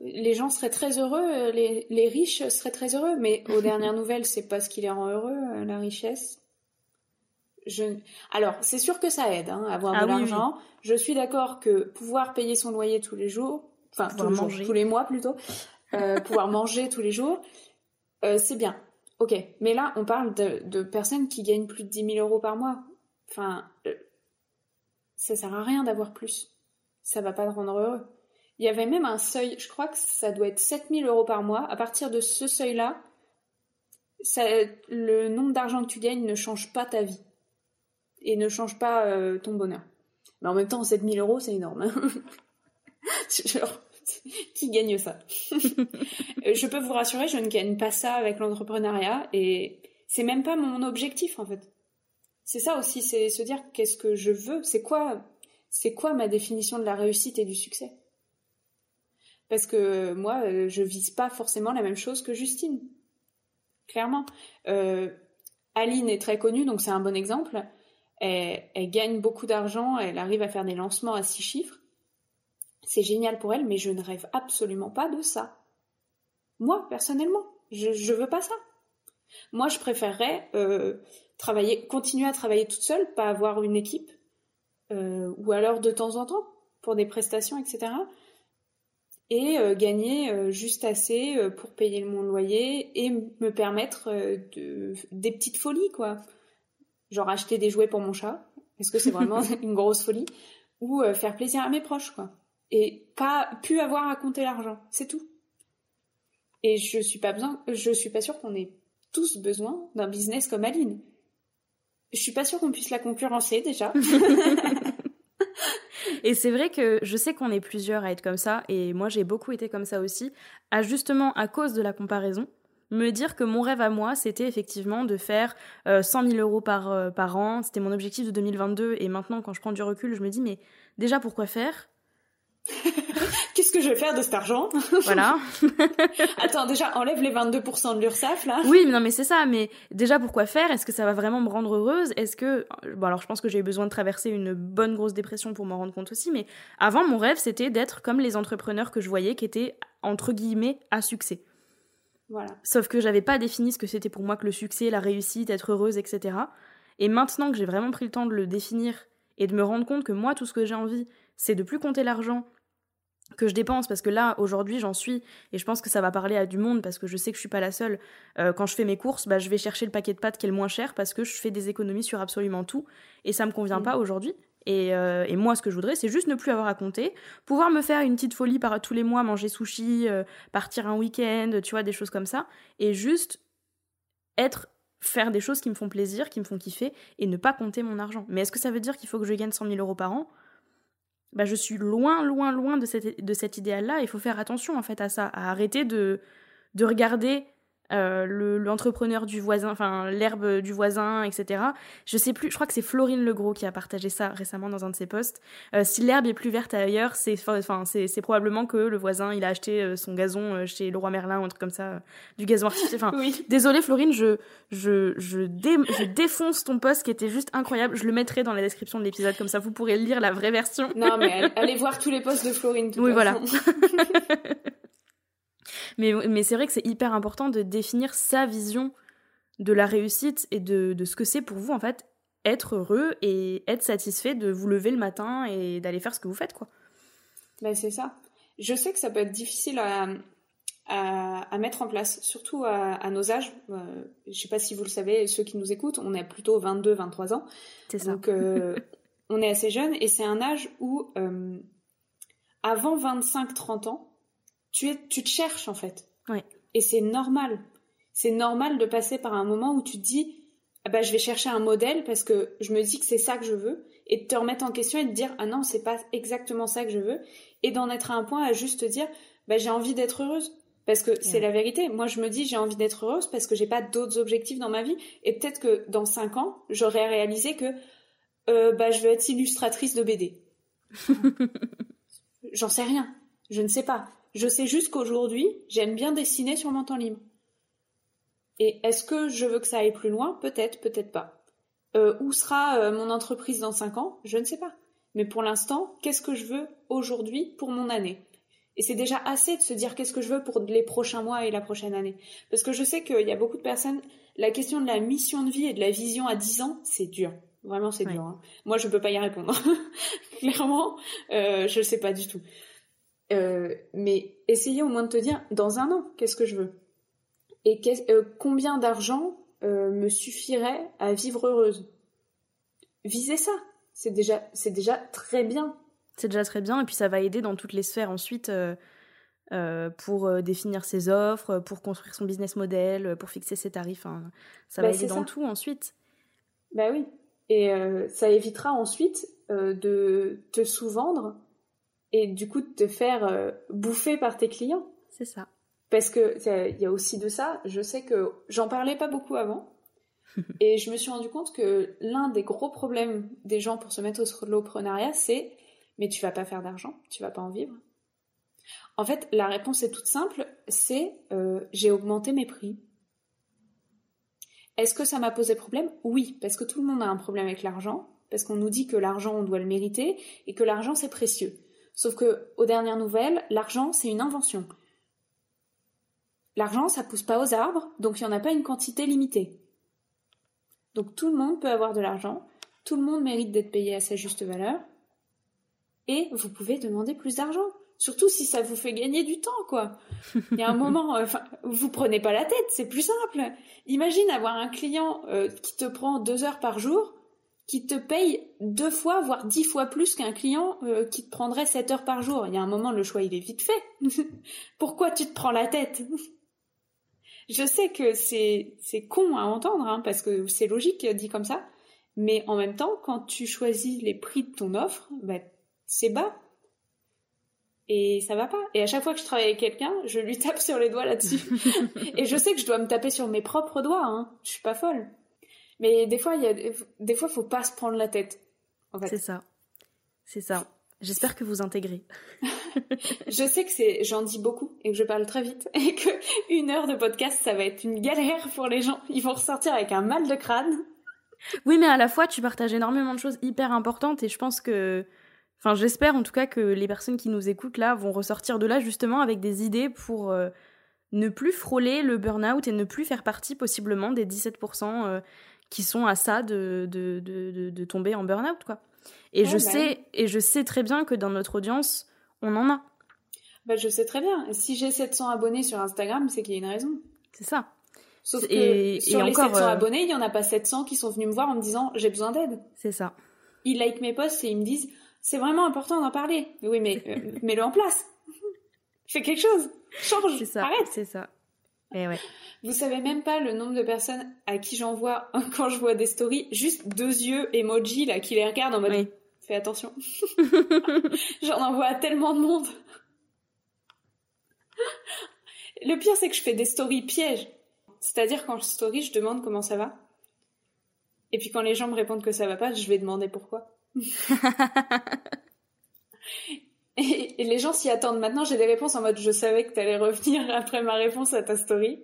les gens seraient très heureux, euh, les, les riches seraient très heureux. Mais aux dernières nouvelles, c'est pas ce qui les rend heureux, euh, la richesse. Je... Alors, c'est sûr que ça aide, hein, avoir Ah de oui, l'argent. Je suis d'accord que pouvoir payer son loyer tous les jours, enfin tous les, tous mois plutôt, pouvoir manger tous les jours, c'est bien. Ok, mais là, on parle de, de personnes qui gagnent plus de 10 000 euros par mois. Enfin, euh, ça sert à rien d'avoir plus. Ça va pas te rendre heureux. Il y avait même un seuil, je crois que ça doit être 7000 euros par mois. À partir de ce seuil-là, le nombre d'argent que tu gagnes ne change pas ta vie. Et ne change pas euh, ton bonheur. Mais en même temps, 7000 euros, c'est énorme. hein. Genre, qui gagne ça? Euh, Je peux vous rassurer, je ne gagne pas ça avec l'entrepreneuriat. Et c'est même pas mon objectif, en fait. C'est ça aussi, c'est se dire qu'est-ce que je veux, c'est quoi, c'est quoi ma définition de la réussite et du succès. Parce que moi, euh, je vise pas forcément la même chose que Justine. Clairement. Euh, Aline est très connue, donc c'est un bon exemple. Elle, gagne beaucoup d'argent, elle arrive à faire des lancements à six chiffres. C'est génial pour elle, mais je ne rêve absolument pas de ça. Moi, personnellement, je, je veux pas ça. Moi, je préférerais euh, travailler, continuer à travailler toute seule, pas avoir une équipe, euh, ou alors de temps en temps pour des prestations, etc. Et euh, gagner juste assez pour payer mon loyer et me permettre de, des petites folies, quoi. Genre acheter des jouets pour mon chat, est-ce que c'est vraiment une grosse folie? Ou faire plaisir à mes proches, quoi. Et pas plus avoir à compter l'argent, c'est tout. Et je suis pas besoin, je suis pas sûre qu'on ait tous besoin d'un business comme Aline. Je suis pas sûre qu'on puisse la concurrencer déjà. Et c'est vrai que je sais qu'on est plusieurs à être comme ça, et moi j'ai beaucoup été comme ça aussi, à justement à cause de la comparaison, me dire que mon rêve à moi, c'était effectivement de faire euh, 100 000 euros par, euh, par an, c'était mon objectif de 2022, et maintenant quand je prends du recul, je me dis, mais déjà pourquoi faire? Qu'est-ce que je vais faire de cet argent Voilà. Attends, déjà, enlève les 22% de l'URSSAF, là. Oui, mais non, mais c'est ça. Mais déjà, pourquoi faire? Est-ce que ça va vraiment me rendre heureuse? Est-ce que... Bon, alors, je pense que j'ai eu besoin de traverser une bonne grosse dépression pour m'en rendre compte aussi. Mais avant, mon rêve, c'était d'être comme les entrepreneurs que je voyais qui étaient, entre guillemets, à succès. Voilà. Sauf que j'avais pas défini ce que c'était pour moi que le succès, la réussite, être heureuse, etc. Et maintenant que j'ai vraiment pris le temps de le définir et de me rendre compte que moi, tout ce que j'ai envie, c'est de plus compter l'argent que je dépense parce que là aujourd'hui j'en suis et je pense que ça va parler à du monde parce que je sais que je suis pas la seule. Euh, quand je fais mes courses bah, je vais chercher le paquet de pâtes qui est le moins cher parce que je fais des économies sur absolument tout et ça me convient Mm. pas aujourd'hui. Et, euh, et moi ce que je voudrais c'est juste ne plus avoir à compter pouvoir me faire une petite folie par tous les mois manger sushi euh, partir un week-end tu vois des choses comme ça et juste être faire des choses qui me font plaisir qui me font kiffer et ne pas compter mon argent. Mais est-ce que ça veut dire qu'il faut que je gagne 100 000 euros par an? Bah, je suis loin, loin, loin de, cet idéal-là. Il faut faire attention en fait à ça, à arrêter de regarder euh, le- l'entrepreneur du voisin, enfin l'herbe du voisin, etc. Je sais plus, je crois que c'est Florine Legros qui a partagé ça récemment dans un de ses posts. Euh, si l'herbe est plus verte ailleurs, c'est enfin c'est c'est probablement que le voisin il a acheté euh, son gazon euh, chez Leroy Merlin ou un truc comme ça, euh, du gazon artificiel. Enfin, Oui. Désolée Florine, je, je, je, dé- je défonce ton post qui était juste incroyable. Je le mettrai dans la description de l'épisode, comme ça vous pourrez lire la vraie version. Non, mais allez- allez voir tous les posts de Florine. Oui, voilà. Mais, mais c'est vrai que c'est hyper important de définir sa vision de la réussite et de, de ce que c'est pour vous, en fait, être heureux et être satisfait de vous lever le matin et d'aller faire ce que vous faites, quoi. Ben, c'est ça. Je sais que ça peut être difficile à, à, à mettre en place, surtout à, à nos âges. Euh, je sais pas si vous le savez, ceux qui nous écoutent, on est plutôt 22-23 ans. C'est ça. Donc, euh, on est assez jeune et c'est un âge où, euh, avant 25-30 ans, tu, es, tu te cherches en fait. Ouais. Et c'est normal. C'est normal de passer par un moment où tu te dis ah bah, je vais chercher un modèle parce que je me dis que c'est ça que je veux et de te remettre en question et de dire ah non, c'est pas exactement ça que je veux et d'en être à un point à juste te dire bah, j'ai envie d'être heureuse. Parce que c'est la vérité. Moi, je me dis, j'ai envie d'être heureuse parce que j'ai pas d'autres objectifs dans ma vie. Et peut-être que dans 5 ans, j'aurais réalisé que euh, bah, je veux être illustratrice de BD. J'en sais rien. Je ne sais pas. Je sais juste qu'aujourd'hui, j'aime bien dessiner sur mon temps libre. Et est-ce que je veux que ça aille plus loin? Peut-être, peut-être pas. Euh, où sera euh, mon entreprise dans 5 ans? Je ne sais pas. Mais pour l'instant, qu'est-ce que je veux aujourd'hui pour mon année? Et c'est déjà assez de se dire qu'est-ce que je veux pour les prochains mois et la prochaine année. Parce que je sais qu'il y a beaucoup de personnes, la question de la mission de vie et de la vision à 10 ans, c'est dur. Vraiment, c'est Ouais. dur. hein. Moi, je peux pas y répondre. Clairement, euh, je sais pas du tout. Euh, mais essayez au moins de te dire, dans un an, qu'est-ce que je veux? Et euh, combien d'argent euh, me suffirait à vivre heureuse? Visez ça. C'est déjà, c'est déjà très bien. C'est déjà très bien, et puis ça va aider dans toutes les sphères ensuite euh, pour euh, définir ses offres, pour construire son business model, euh, pour fixer ses tarifs. hein. Ça Bah, va aider dans ça. tout ensuite. Bah oui. Et ça évitera ensuite de te sous-vendre et du coup de te faire euh, bouffer par tes clients. C'est ça. Parce que il y a aussi de ça. Je sais que j'en parlais pas beaucoup avant. et je me suis rendu compte que l'un des gros problèmes des gens pour se mettre au soloprenariat, c'est mais tu vas pas faire d'argent, tu vas pas en vivre. En fait, la réponse est toute simple, c'est euh, j'ai augmenté mes prix. Est-ce que ça m'a posé problème? Oui, parce que tout le monde a un problème avec l'argent, parce qu'on nous dit que l'argent on doit le mériter et que l'argent c'est précieux. Sauf que aux dernières nouvelles, l'argent c'est une invention. L'argent ça pousse pas aux arbres, donc il n'y en a pas une quantité limitée. Donc tout le monde peut avoir de l'argent, tout le monde mérite d'être payé à sa juste valeur, et vous pouvez demander plus d'argent. Surtout si ça vous fait gagner du temps, quoi. Il y a un moment, euh, enfin, vous prenez pas la tête, c'est plus simple. Imagine avoir un client euh, qui te prend deux heures par jour, qui te paye deux fois, voire dix fois plus qu'un client euh, qui te prendrait sept heures par jour. Il y a un moment, le choix, il est vite fait. Pourquoi tu te prends la tête? Je sais que c'est c'est con à entendre, hein, parce que c'est logique dit comme ça, mais en même temps, quand tu choisis les prix de ton offre, bah, c'est bas. Et ça va pas. Et à chaque fois que je travaille avec quelqu'un, je lui tape sur les doigts là-dessus. et je sais que je dois me taper sur mes propres doigts, hein. Je suis pas folle. Mais des fois, il y a, des fois, faut pas se prendre la tête. En fait. C'est ça. C'est ça. J'espère que vous intégrez. je sais que c'est, j'en dis beaucoup et que je parle très vite et que une heure de podcast, ça va être une galère pour les gens. Ils vont ressortir avec un mal de crâne. Oui, mais à la fois, tu partages énormément de choses hyper importantes et je pense que, enfin, j'espère en tout cas que les personnes qui nous écoutent là vont ressortir de là justement avec des idées pour euh, ne plus frôler le burn-out et ne plus faire partie possiblement des 17% euh, qui sont à ça de, de, de, de tomber en burn-out, quoi. Et je bah sais, et je sais très bien que dans notre audience, on en a. Bah, je sais très bien. Si j'ai 700 abonnés sur Instagram, c'est qu'il y a une raison. C'est ça. Sauf que sur les 700 euh, abonnés, il y en a pas 700 qui sont venus me voir en me disant j'ai besoin d'aide. C'est ça. Ils like mes posts et ils me disent c'est vraiment important d'en parler. Oui, mais euh, mets-le en place. Fais quelque chose. Change. C'est ça. Arrête. C'est ça. Ouais. Vous savez même pas le nombre de personnes à qui j'envoie quand je vois des stories, juste deux yeux emoji là qui les regardent en mode fais attention. J'en envoie à tellement de monde. Le pire c'est que je fais des stories pièges. C'est-à-dire quand je story, je demande comment ça va. Et puis quand les gens me répondent que ça va pas, je vais demander pourquoi. Et, les gens s'y attendent. Maintenant, j'ai des réponses en mode je savais que t'allais revenir après ma réponse à ta story.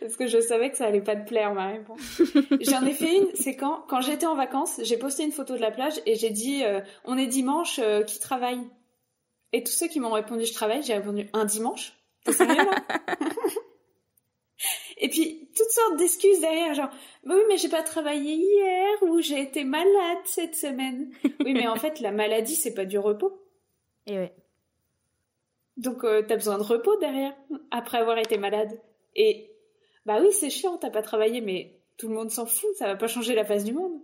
Parce que je savais que ça allait pas te plaire, ma réponse. J'en ai fait une, c'est quand, quand j'étais en vacances, j'ai posté une photo de la plage et j'ai dit euh, on est dimanche, euh, qui travaille? Et tous ceux qui m'ont répondu je travaille, j'ai répondu un dimanche? T'es sérieux là? Et puis, toutes sortes d'excuses derrière, genre, bah oui, mais j'ai pas travaillé hier, ou j'ai été malade cette semaine. Oui, mais en fait, la maladie, c'est pas du repos. Et ouais. Donc euh, t'as besoin de repos derrière, après avoir été malade. Et bah oui, c'est chiant, t'as pas travaillé, mais tout le monde s'en fout, ça va pas changer la face du monde.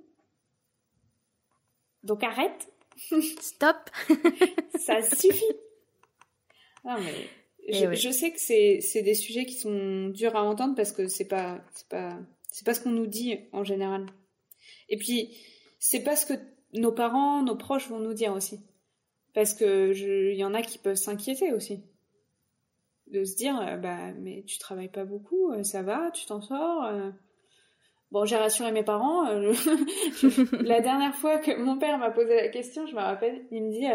Donc arrête. Stop. ça suffit. Non mais je, sais que c'est des sujets qui sont durs à entendre parce que c'est pas c'est pas c'est pas ce qu'on nous dit en général. Et puis c'est pas ce que nos parents, nos proches vont nous dire aussi. Parce que il y en a qui peuvent s'inquiéter aussi. De se dire, euh, bah, mais tu travailles pas beaucoup, euh, ça va, tu t'en sors. Euh. Bon, j'ai rassuré mes parents. la dernière fois que mon père m'a posé la question, je me rappelle, il me dit,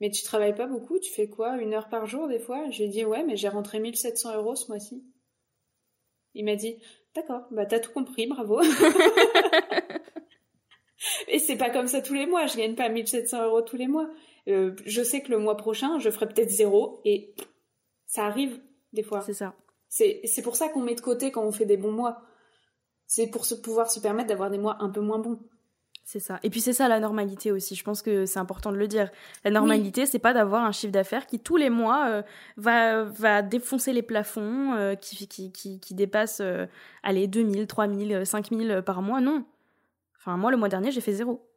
mais tu travailles pas beaucoup, tu fais quoi, une heure par jour des fois? Je lui ai dit, ouais, mais j'ai rentré 1700 euros ce mois-ci. Il m'a dit, d'accord, bah t'as tout compris, bravo. Et c'est pas comme ça tous les mois, je gagne pas 1700 euros tous les mois. Euh, je sais que le mois prochain, je ferai peut-être zéro et ça arrive des fois. C'est ça. C'est, pour ça qu'on met de côté quand on fait des bons mois. C'est pour se pouvoir se permettre d'avoir des mois un peu moins bons. C'est ça. Et puis c'est ça la normalité aussi. Je pense que c'est important de le dire. La normalité, c'est pas d'avoir un chiffre d'affaires qui tous les mois euh, va, va défoncer les plafonds, euh, qui, qui, qui, qui, dépasse, allez, 2000, 3000, 5000 par mois. Non. Enfin, moi, le mois dernier, j'ai fait zéro.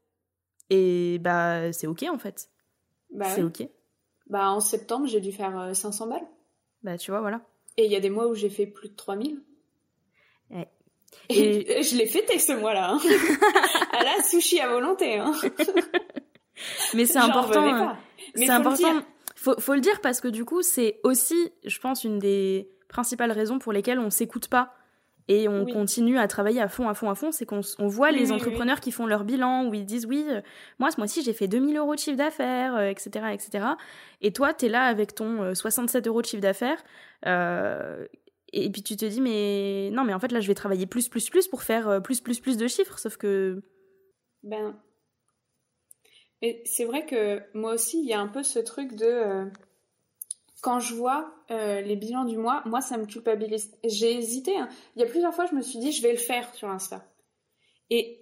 Et bah, c'est ok en fait. Bah c'est ok. Bah en septembre, j'ai dû faire 500 euh, balles. Bah tu vois, voilà. Et il y a des mois où j'ai fait plus de 3000. Ouais. Et, je l'ai fêté ce mois-là. Hein. à la sushi à volonté. Hein. Mais c'est important. Hein. C'est important. Faut, faut le dire parce que du coup, c'est aussi, je pense, une des principales raisons pour lesquelles on s'écoute pas et on continue à travailler à fond, à fond, à fond, c'est qu'on voit les entrepreneurs qui font leur bilan, où ils disent oui, euh, moi ce mois-ci j'ai fait 2000 euros de chiffre d'affaires, etc., euh, etc. Et toi, tu es là avec ton 67 euh, euros de chiffre d'affaires, et puis tu te dis mais non, mais en fait là je vais travailler plus, plus, plus pour faire plus, plus, plus de chiffres, sauf que... Ben... Mais c'est vrai que moi aussi, il y a un peu ce truc de quand je vois euh, les bilans du mois, moi, ça me culpabilise. J'ai hésité. Hein. Il y a plusieurs fois, je me suis dit, je vais le faire sur Insta. Et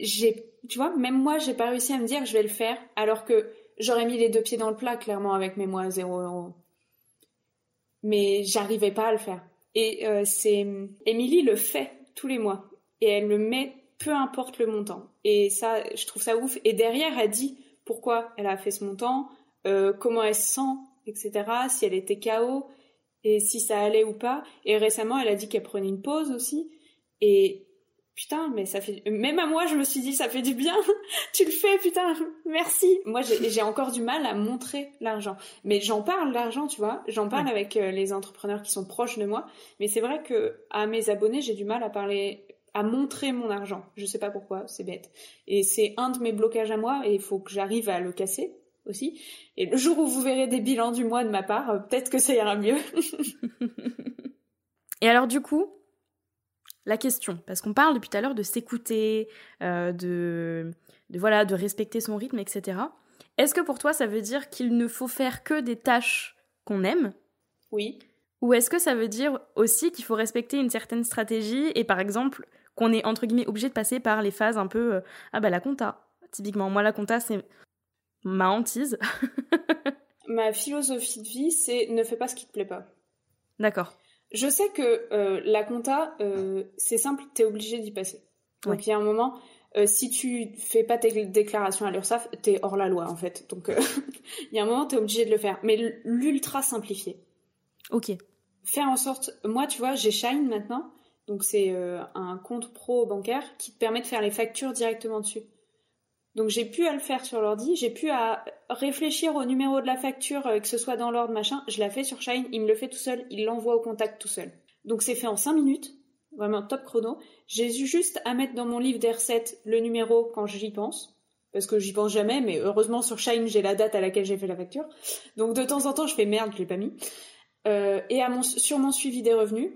j'ai, tu vois, même moi, j'ai pas réussi à me dire, je vais le faire, alors que j'aurais mis les deux pieds dans le plat, clairement, avec mes mois à 0 euros. Mais j'arrivais pas à le faire. Et euh, c'est Émilie le fait tous les mois. Et elle le met, peu importe le montant. Et ça, je trouve ça ouf. Et derrière, elle dit pourquoi elle a fait ce montant, euh, comment elle se sent, etc., si elle était KO et si ça allait ou pas. Et récemment, elle a dit qu'elle prenait une pause aussi. Et putain, mais ça fait. Même à moi, je me suis dit, ça fait du bien. tu le fais, putain, merci. Moi, j'ai encore du mal à montrer l'argent. Mais j'en parle l'argent, tu vois. J'en parle avec euh, les entrepreneurs qui sont proches de moi. Mais c'est vrai que à mes abonnés, j'ai du mal à parler à montrer mon argent. Je sais pas pourquoi, c'est bête. Et c'est un de mes blocages à moi et il faut que j'arrive à le casser aussi. Et le jour où vous verrez des bilans du mois de ma part, euh, peut-être que ça ira mieux. Et alors du coup, la question, parce qu'on parle depuis tout à l'heure de s'écouter, euh, de, de, voilà, de respecter son rythme, etc. Est-ce que pour toi, ça veut dire qu'il ne faut faire que des tâches qu'on aime? Oui. Ou est-ce que ça veut dire aussi qu'il faut respecter une certaine stratégie et par exemple qu'on est entre guillemets obligé de passer par les phases un peu euh, ah bah la compta typiquement moi la compta c'est ma hantise. ma philosophie de vie c'est ne fais pas ce qui te plaît pas. D'accord. Je sais que euh, la compta euh, c'est simple t'es obligé d'y passer. Donc il y a un moment si tu fais pas tes déclarations à l'URSSAF, t'es hors la loi en fait. Donc il y a un moment t'es obligé de le faire, mais l'ultra simplifié. Ok. Faire en sorte, moi tu vois, j'ai Shine maintenant. Donc c'est euh, un compte pro bancaire qui te permet de faire les factures directement dessus. Donc j'ai pu à le faire sur l'ordi, j'ai pu à réfléchir au numéro de la facture, euh, que ce soit dans l'ordre machin, je la fais sur Shine, il me le fait tout seul, il l'envoie au contact tout seul. Donc c'est fait en 5 minutes, vraiment top chrono. J'ai juste à mettre dans mon livre des recettes le numéro quand j'y pense, parce que j'y pense jamais, mais heureusement sur Shine j'ai la date à laquelle j'ai fait la facture. Donc de temps en temps je fais merde, je l'ai pas mis. Euh, et à mon, sur mon suivi des revenus,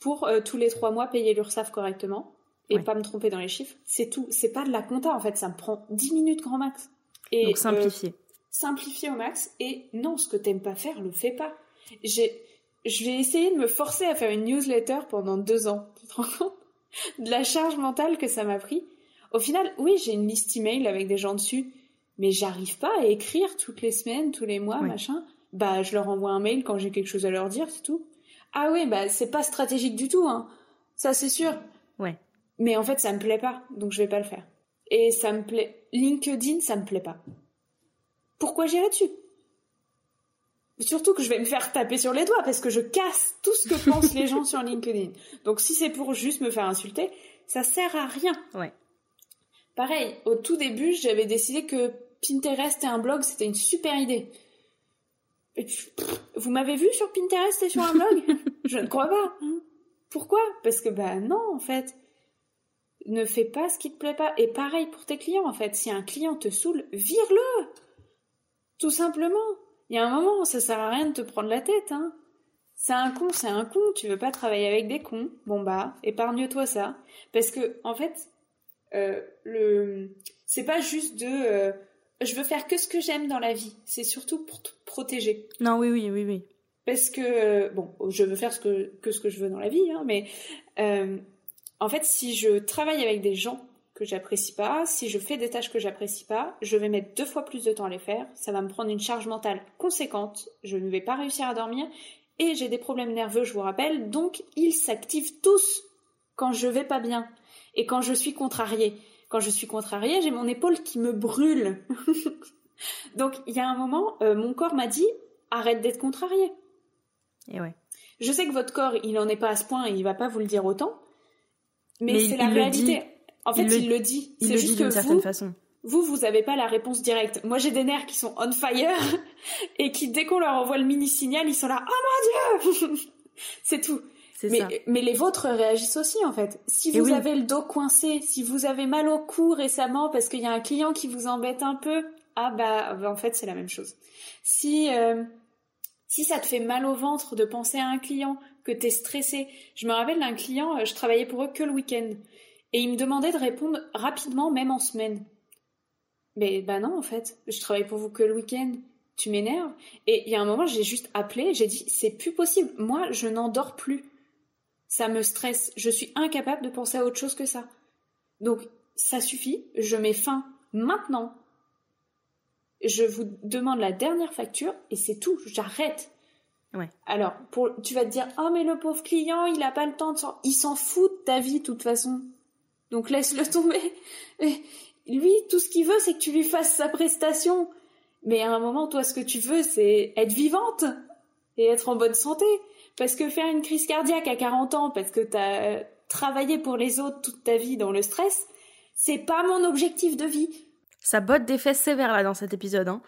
pour euh, tous les trois mois payer l'URSSAF correctement et pas me tromper dans les chiffres. C'est tout. C'est pas de la compta en fait, ça me prend 10 minutes grand max. Et, Donc simplifier. Euh, simplifier au max. Et non, ce que t'aimes pas faire, le fais pas. J'ai, je vais essayer de me forcer à faire une newsletter pendant deux ans. Tu te rends compte? De la charge mentale que ça m'a pris Au final, oui, j'ai une liste email avec des gens dessus, mais j'arrive pas à écrire toutes les semaines, tous les mois, machin. Bah, je leur envoie un mail quand j'ai quelque chose à leur dire, c'est tout. Ah oui, bah c'est pas stratégique du tout, hein. Ça c'est sûr. Ouais. Mais en fait, ça me plaît pas, donc je vais pas le faire. Et ça me plaît. LinkedIn, ça me plaît pas. Pourquoi j'irai dessus? Surtout que je vais me faire taper sur les doigts parce que je casse tout ce que pensent les gens sur LinkedIn. Donc si c'est pour juste me faire insulter, ça sert à rien. Ouais. Pareil, au tout début, j'avais décidé que Pinterest et un blog, c'était une super idée. Vous m'avez vu sur Pinterest et sur un blog? Je ne crois pas. Hein. Pourquoi? Parce que bah non, en fait. Ne fais pas ce qui te plaît pas. Et pareil pour tes clients, en fait. Si un client te saoule, vire-le Tout simplement. Il y a un moment, ça sert à rien de te prendre la tête, hein. C'est un con, c'est un con. Tu veux pas travailler avec des cons Bon bah, épargne-toi ça. Parce que, en fait, euh, le, c'est pas juste de, euh, je veux faire que ce que j'aime dans la vie. C'est surtout pour te protéger. Non, oui, oui, oui, oui. Parce que, euh, bon, je veux faire ce que, que ce que je veux dans la vie, hein, mais euh, en fait, si je travaille avec des gens que j'apprécie pas, si je fais des tâches que j'apprécie pas, je vais mettre deux fois plus de temps à les faire. Ça va me prendre une charge mentale conséquente. Je ne vais pas réussir à dormir et j'ai des problèmes nerveux, je vous rappelle. Donc, ils s'activent tous quand je vais pas bien et quand je suis contrariée. Quand je suis contrariée, j'ai mon épaule qui me brûle. Donc il y a un moment, euh, mon corps m'a dit arrête d'être contrarié. Et ouais. Je sais que votre corps, il en est pas à ce point, et il va pas vous le dire autant, mais, c'est la réalité. En fait, il le, dit. Il le dit d'une certaine façon. Vous, vous avez pas la réponse directe. Moi, j'ai des nerfs qui sont on fire et qui, dès qu'on leur envoie le mini signal, ils sont là. Oh mon dieu C'est tout. Mais, mais, les vôtres réagissent aussi en fait. Si vous avez le dos coincé, si vous avez mal au cou récemment parce qu'il y a un client qui vous embête un peu, ah bah, bah en fait c'est la même chose. Si euh, si ça te fait mal au ventre de penser à un client, que t'es stressé, je me rappelle d'un client, euh, je travaillais pour eux que le week-end et il me demandait de répondre rapidement même en semaine. Mais bah non en fait, je travaille pour vous que le week-end tu m'énerves. Et il y a un moment, j'ai juste appelé, j'ai dit, c'est plus possible. Moi, je n'endors plus ça me stresse, je suis incapable de penser à autre chose que ça. Donc, ça suffit, je mets fin maintenant. Je vous demande la dernière facture et c'est tout, j'arrête. Ouais. Alors, pour, tu vas te dire, oh mais le pauvre client, il a pas le temps de s'en... Il s'en fout de ta vie de toute façon. Donc laisse-le tomber. lui, tout ce qu'il veut, c'est que tu lui fasses sa prestation. Mais à un moment, toi, ce que tu veux, c'est être vivante et être en bonne santé. Parce que faire une crise cardiaque à 40 ans parce que t'as travaillé pour les autres toute ta vie dans le stress, c'est pas mon objectif de vie. Ça botte des fesses sévères là dans cet épisode, hein.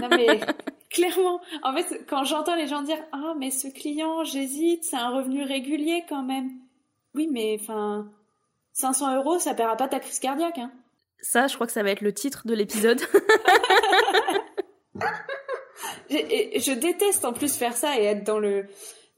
non mais clairement, en fait, quand j'entends les gens dire ah mais ce client, j'hésite, c'est un revenu régulier quand même. Oui, mais enfin, 500 euros, ça paiera pas ta crise cardiaque, hein. Ça, je crois que ça va être le titre de l'épisode. je déteste en plus faire ça et être dans le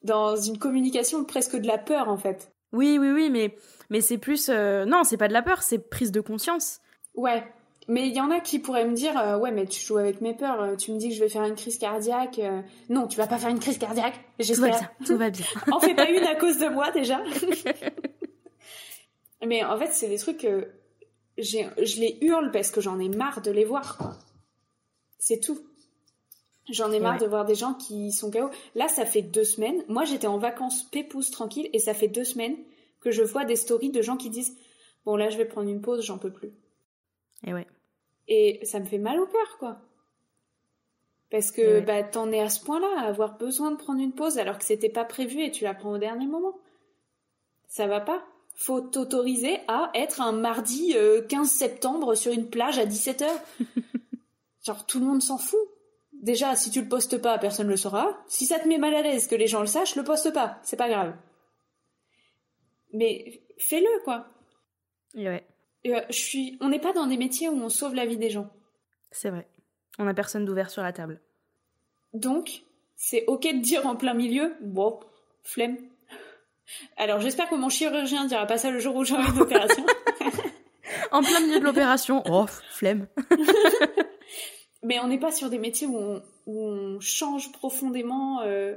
dans une communication presque de la peur en fait. Oui, oui, oui, mais mais c'est plus euh, non, c'est pas de la peur, c'est prise de conscience. Ouais, mais il y en a qui pourraient me dire euh, ouais, mais tu joues avec mes peurs, euh, tu me dis que je vais faire une crise cardiaque. non, tu vas pas faire une crise cardiaque. J'espère. Tout va bien. en fais pas une à cause de moi déjà. mais en fait, c'est des trucs que j'ai je les hurle parce que j'en ai marre de les voir quoi. C'est tout. J'en ai marre de voir des gens qui sont KO. Là, ça fait deux semaines. Moi, j'étais en vacances pépouze tranquille et ça fait deux semaines que je vois des stories de gens qui disent Bon, là, je vais prendre une pause, j'en peux plus. Et ouais. Et ça me fait mal au cœur, quoi. Parce que bah, t'en es à ce point-là, à avoir besoin de prendre une pause alors que c'était pas prévu et tu la prends au dernier moment. Ça va pas. Faut t'autoriser à être un mardi 15 euh, septembre sur une plage à 17h. Genre, tout le monde s'en fout déjà, si tu le postes pas, personne le saura. Si ça te met mal à l'aise que les gens le sachent, le poste pas. C'est pas grave. Mais fais-le, quoi. Ouais. Euh, je suis... On n'est pas dans des métiers où on sauve la vie des gens. C'est vrai. On a personne d'ouvert sur la table. Donc, c'est ok de dire en plein milieu, bon, flemme. Alors j'espère que mon chirurgien dira pas ça le jour où j'aurai une opération. en plein milieu de l'opération, oh, flemme. mais on n'est pas sur des métiers où on, change profondément euh,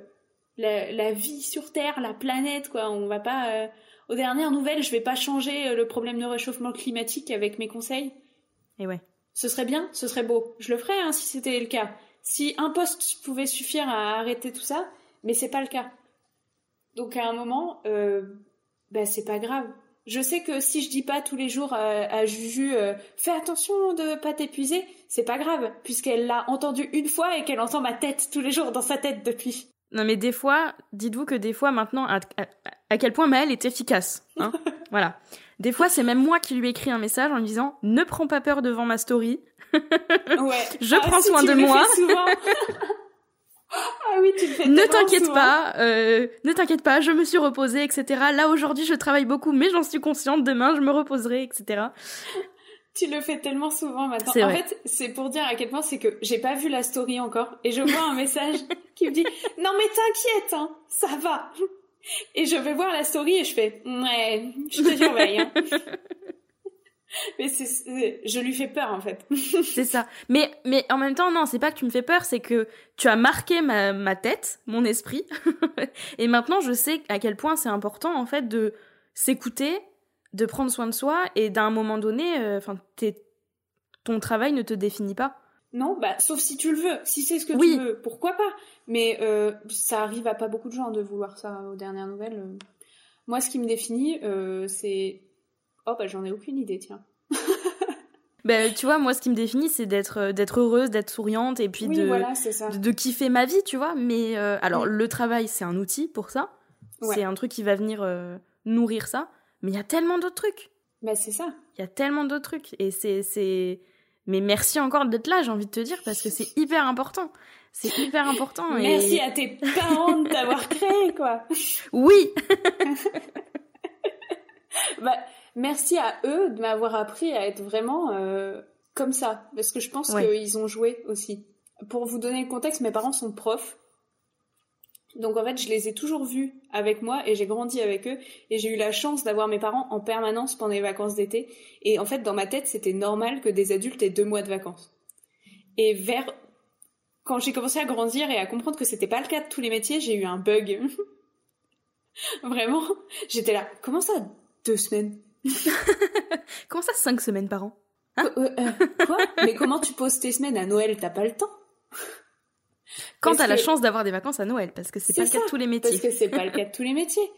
la, vie sur Terre, la planète, quoi. On va pas. Euh, aux dernières nouvelles, je vais pas changer euh, le problème de réchauffement climatique avec mes conseils. Et ouais. Ce serait bien, ce serait beau. Je le ferais hein, si c'était le cas. Si un poste pouvait suffire à arrêter tout ça, mais c'est pas le cas. Donc à un moment, euh, bah, c'est pas grave. Je sais que si je dis pas tous les jours à, Juju euh, fais attention de pas t'épuiser, c'est pas grave puisqu'elle l'a entendu une fois et qu'elle entend ma tête tous les jours dans sa tête depuis. Non mais des fois, dites-vous que des fois maintenant à, quel point Maëlle est efficace, hein Voilà. Des fois, c'est même moi qui lui écris un message en lui disant "Ne prends pas peur devant ma story. ouais. Je ah, prends soin de moi." Ah oui, tu le fais Ne t'inquiète pas, euh, ne t'inquiète pas, je me suis reposée, etc. Là aujourd'hui, je travaille beaucoup, mais j'en suis consciente. Demain, je me reposerai, etc. Tu le fais tellement souvent maintenant. En fait, c'est pour dire à quel point c'est que j'ai pas vu la story encore et je vois un message qui me dit "Non mais t'inquiète, hein, ça va." Et je vais voir la story et je fais "Ouais, je te surveille." Hein. mais c'est, je lui fais peur en fait. c'est ça. Mais, mais en même temps, non, c'est pas que tu me fais peur, c'est que tu as marqué ma, ma tête, mon esprit. et maintenant, je sais à quel point c'est important en fait de s'écouter, de prendre soin de soi et d'un moment donné, euh, enfin, ton travail ne te définit pas. Non, bah, sauf si tu le veux. Si c'est ce que tu veux, pourquoi pas? Mais euh, ça arrive à pas beaucoup de gens de vouloir ça aux dernières nouvelles. Moi, ce qui me définit, euh, c'est Oh bah j'en ai aucune idée, tiens. ben, tu vois, moi, ce qui me définit, c'est d'être euh, d'être heureuse, d'être souriante et puis de, de, kiffer ma vie, tu vois. Mais euh, alors, le travail, c'est un outil pour ça. C'est un truc qui va venir euh, nourrir ça. Mais il y a tellement d'autres trucs. Bah, c'est ça. Il y a tellement d'autres trucs. Et c'est. Mais merci encore d'être là, j'ai envie de te dire, parce que c'est hyper important. C'est hyper important. Merci à tes parents de t'avoir créé, quoi. Oui. bah, merci à eux de m'avoir appris à être vraiment euh, comme ça, parce que je pense qu'ils ont joué aussi. Pour vous donner le contexte, mes parents sont profs. Donc en fait, je les ai toujours vus avec moi et j'ai grandi avec eux et j'ai eu la chance d'avoir mes parents en permanence pendant les vacances d'été. Et en fait, dans ma tête, c'était normal que des adultes aient deux mois de vacances. Et vers quand j'ai commencé à grandir et à comprendre que c'était pas le cas de tous les métiers, j'ai eu un bug. Vraiment, j'étais là. Comment ça, deux semaines? Comment ça, cinq semaines par an? Hein? Euh, euh, Quoi? Mais comment tu poses tes semaines à Noël? T'as pas le temps Quand t'as la chance d'avoir des vacances à Noël, parce que c'est pas le cas de tous les métiers. Parce que c'est pas le cas de tous les métiers.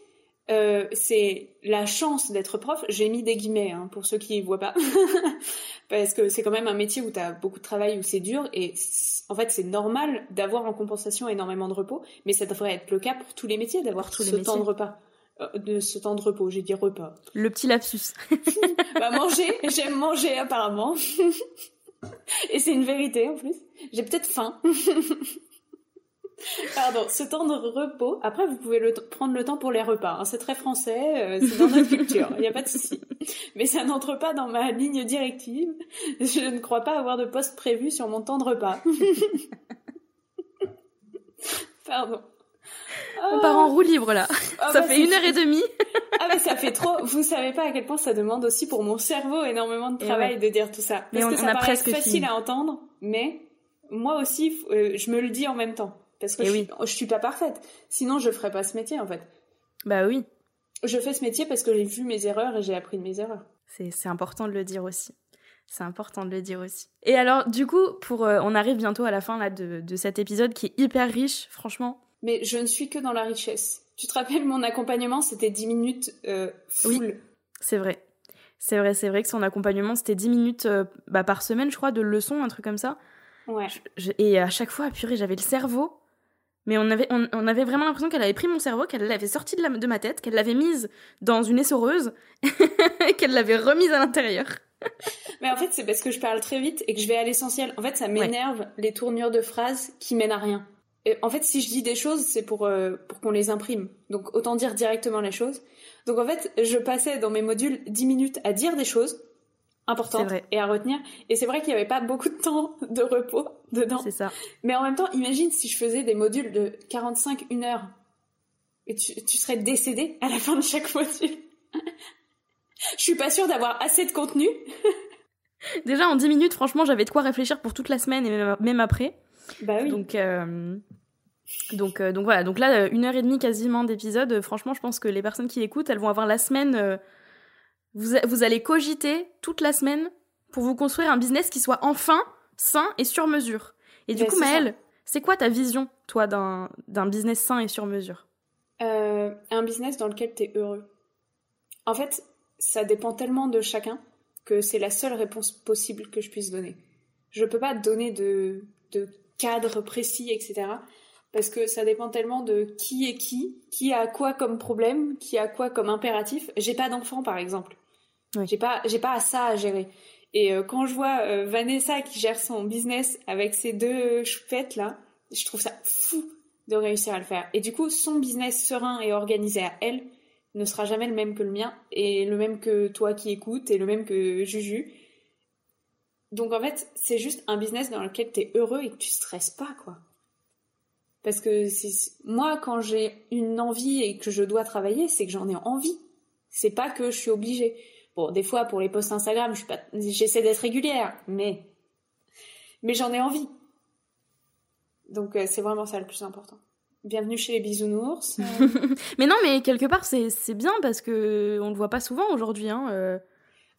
Euh, c'est la chance d'être prof. J'ai mis des guillemets hein, pour ceux qui voient pas, parce que c'est quand même un métier où tu as beaucoup de travail, où c'est dur, et en fait c'est normal d'avoir en compensation énormément de repos, mais ça devrait être le cas pour tous les métiers d'avoir tout ce temps de repas. Euh, de ce temps de repos, j'ai dit repas. Le petit lapsus. bah manger, j'aime manger apparemment. Et c'est une vérité en plus. J'ai peut-être faim. Pardon, ce temps de repos. Après, vous pouvez prendre le temps pour les repas. Hein. C'est très français, euh, c'est dans notre culture. Il n'y a pas de souci. mais ça n'entre pas dans ma ligne directive. Je ne crois pas avoir de poste prévu sur mon temps de repas. Pardon. On part en roue libre là. Ah, ça bah, fait une heure et demie. ah mais ça fait trop. Vous savez pas à quel point ça demande aussi pour mon cerveau énormément de travail de dire tout ça. Parce mais on, que ça a paraît presque facile à entendre, mais moi aussi, euh, je me le dis en même temps. Parce que je, oui. je suis pas parfaite. Sinon, je ferais pas ce métier en fait. Bah oui. Je fais ce métier parce que j'ai vu mes erreurs et j'ai appris de mes erreurs. C'est important de le dire aussi. C'est important de le dire aussi. Et alors, du coup, pour, euh, on arrive bientôt à la fin là, de, de cet épisode qui est hyper riche, franchement mais je ne suis que dans la richesse. Tu te rappelles, mon accompagnement, c'était 10 minutes euh, full. Oui, c'est vrai. C'est vrai, c'est vrai que son accompagnement, c'était 10 minutes euh, bah, par semaine, je crois, de leçons, un truc comme ça. Ouais. et à chaque fois, purée, j'avais le cerveau. Mais on avait, on, avait vraiment l'impression qu'elle avait pris mon cerveau, qu'elle l'avait sorti de, la, de ma tête, qu'elle l'avait mise dans une essoreuse, qu'elle l'avait remise à l'intérieur. Mais en fait, c'est parce que je parle très vite et que je vais à l'essentiel. En fait, ça m'énerve les tournures de phrases qui mènent à rien en fait, si je dis des choses, c'est pour, euh, pour qu'on les imprime. Donc, autant dire directement les choses. Donc, en fait, je passais dans mes modules 10 minutes à dire des choses importantes et à retenir. Et c'est vrai qu'il n'y avait pas beaucoup de temps de repos dedans. C'est ça. Mais en même temps, imagine si je faisais des modules de 45, 1 heure. Et tu, tu serais décédé à la fin de chaque module. je suis pas sûre d'avoir assez de contenu. Déjà, en 10 minutes, franchement, j'avais de quoi réfléchir pour toute la semaine et même après. Bah oui. Donc, euh, donc, euh, donc voilà. Donc là, une heure et demie quasiment d'épisode. Franchement, je pense que les personnes qui écoutent, elles vont avoir la semaine. Euh, vous, vous allez cogiter toute la semaine pour vous construire un business qui soit enfin sain et sur mesure. Et du coup, Maëlle, c'est quoi ta vision, toi, d'un business sain et sur mesure? Un business dans lequel tu es heureux. En fait, ça dépend tellement de chacun que c'est la seule réponse possible que je puisse donner. Je peux pas donner de, de cadre précis, etc. Parce que ça dépend tellement de qui est qui, qui a quoi comme problème, qui a quoi comme impératif. J'ai pas d'enfant, par exemple. J'ai pas, j'ai pas ça à gérer. Et euh, quand je vois euh, Vanessa qui gère son business avec ses deux choupettes là, je trouve ça fou de réussir à le faire. Et du coup, son business serein et organisé à elle ne sera jamais le même que le mien, et le même que toi qui écoutes, et le même que Juju. Donc en fait, c'est juste un business dans lequel tu es heureux et que tu stresses pas, quoi. Parce que moi, quand j'ai une envie et que je dois travailler, c'est que j'en ai envie. C'est pas que je suis obligée. Bon, des fois, pour les posts Instagram, je suis pas, j'essaie d'être régulière, mais, mais j'en ai envie. Donc, euh, c'est vraiment ça le plus important. Bienvenue chez les bisounours. mais non, mais quelque part, c'est bien parce que on le voit pas souvent aujourd'hui. Hein. Euh,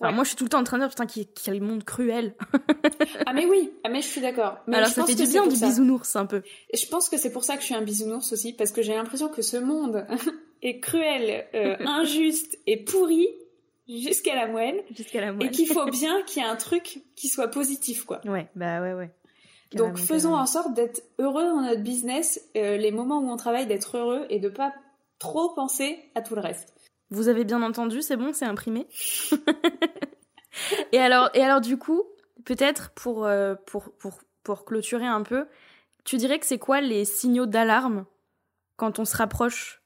moi, je suis tout le temps en train de dire, putain, quel monde cruel. ah, mais oui, ah, mais je suis d'accord. Alors, ça fait du bien du bisounours, un peu. je pense que c'est pour ça que je suis un bisounours aussi, parce que j'ai l'impression que ce monde est cruel, euh, injuste et pourri jusqu'à la moelle. Jusqu'à la moelle. Et qu'il faut bien qu'il y ait un truc qui soit positif, quoi. Ouais, bah ouais, ouais. Donc, faisons en sorte d'être heureux dans notre business, euh, les moments où on travaille, d'être heureux et de pas trop penser à tout le reste. Vous avez bien entendu, c'est bon, c'est imprimé. et alors, et alors du coup, peut-être pour, euh, pour, pour, pour clôturer un peu, tu dirais que c'est quoi les signaux d'alarme quand on se rapproche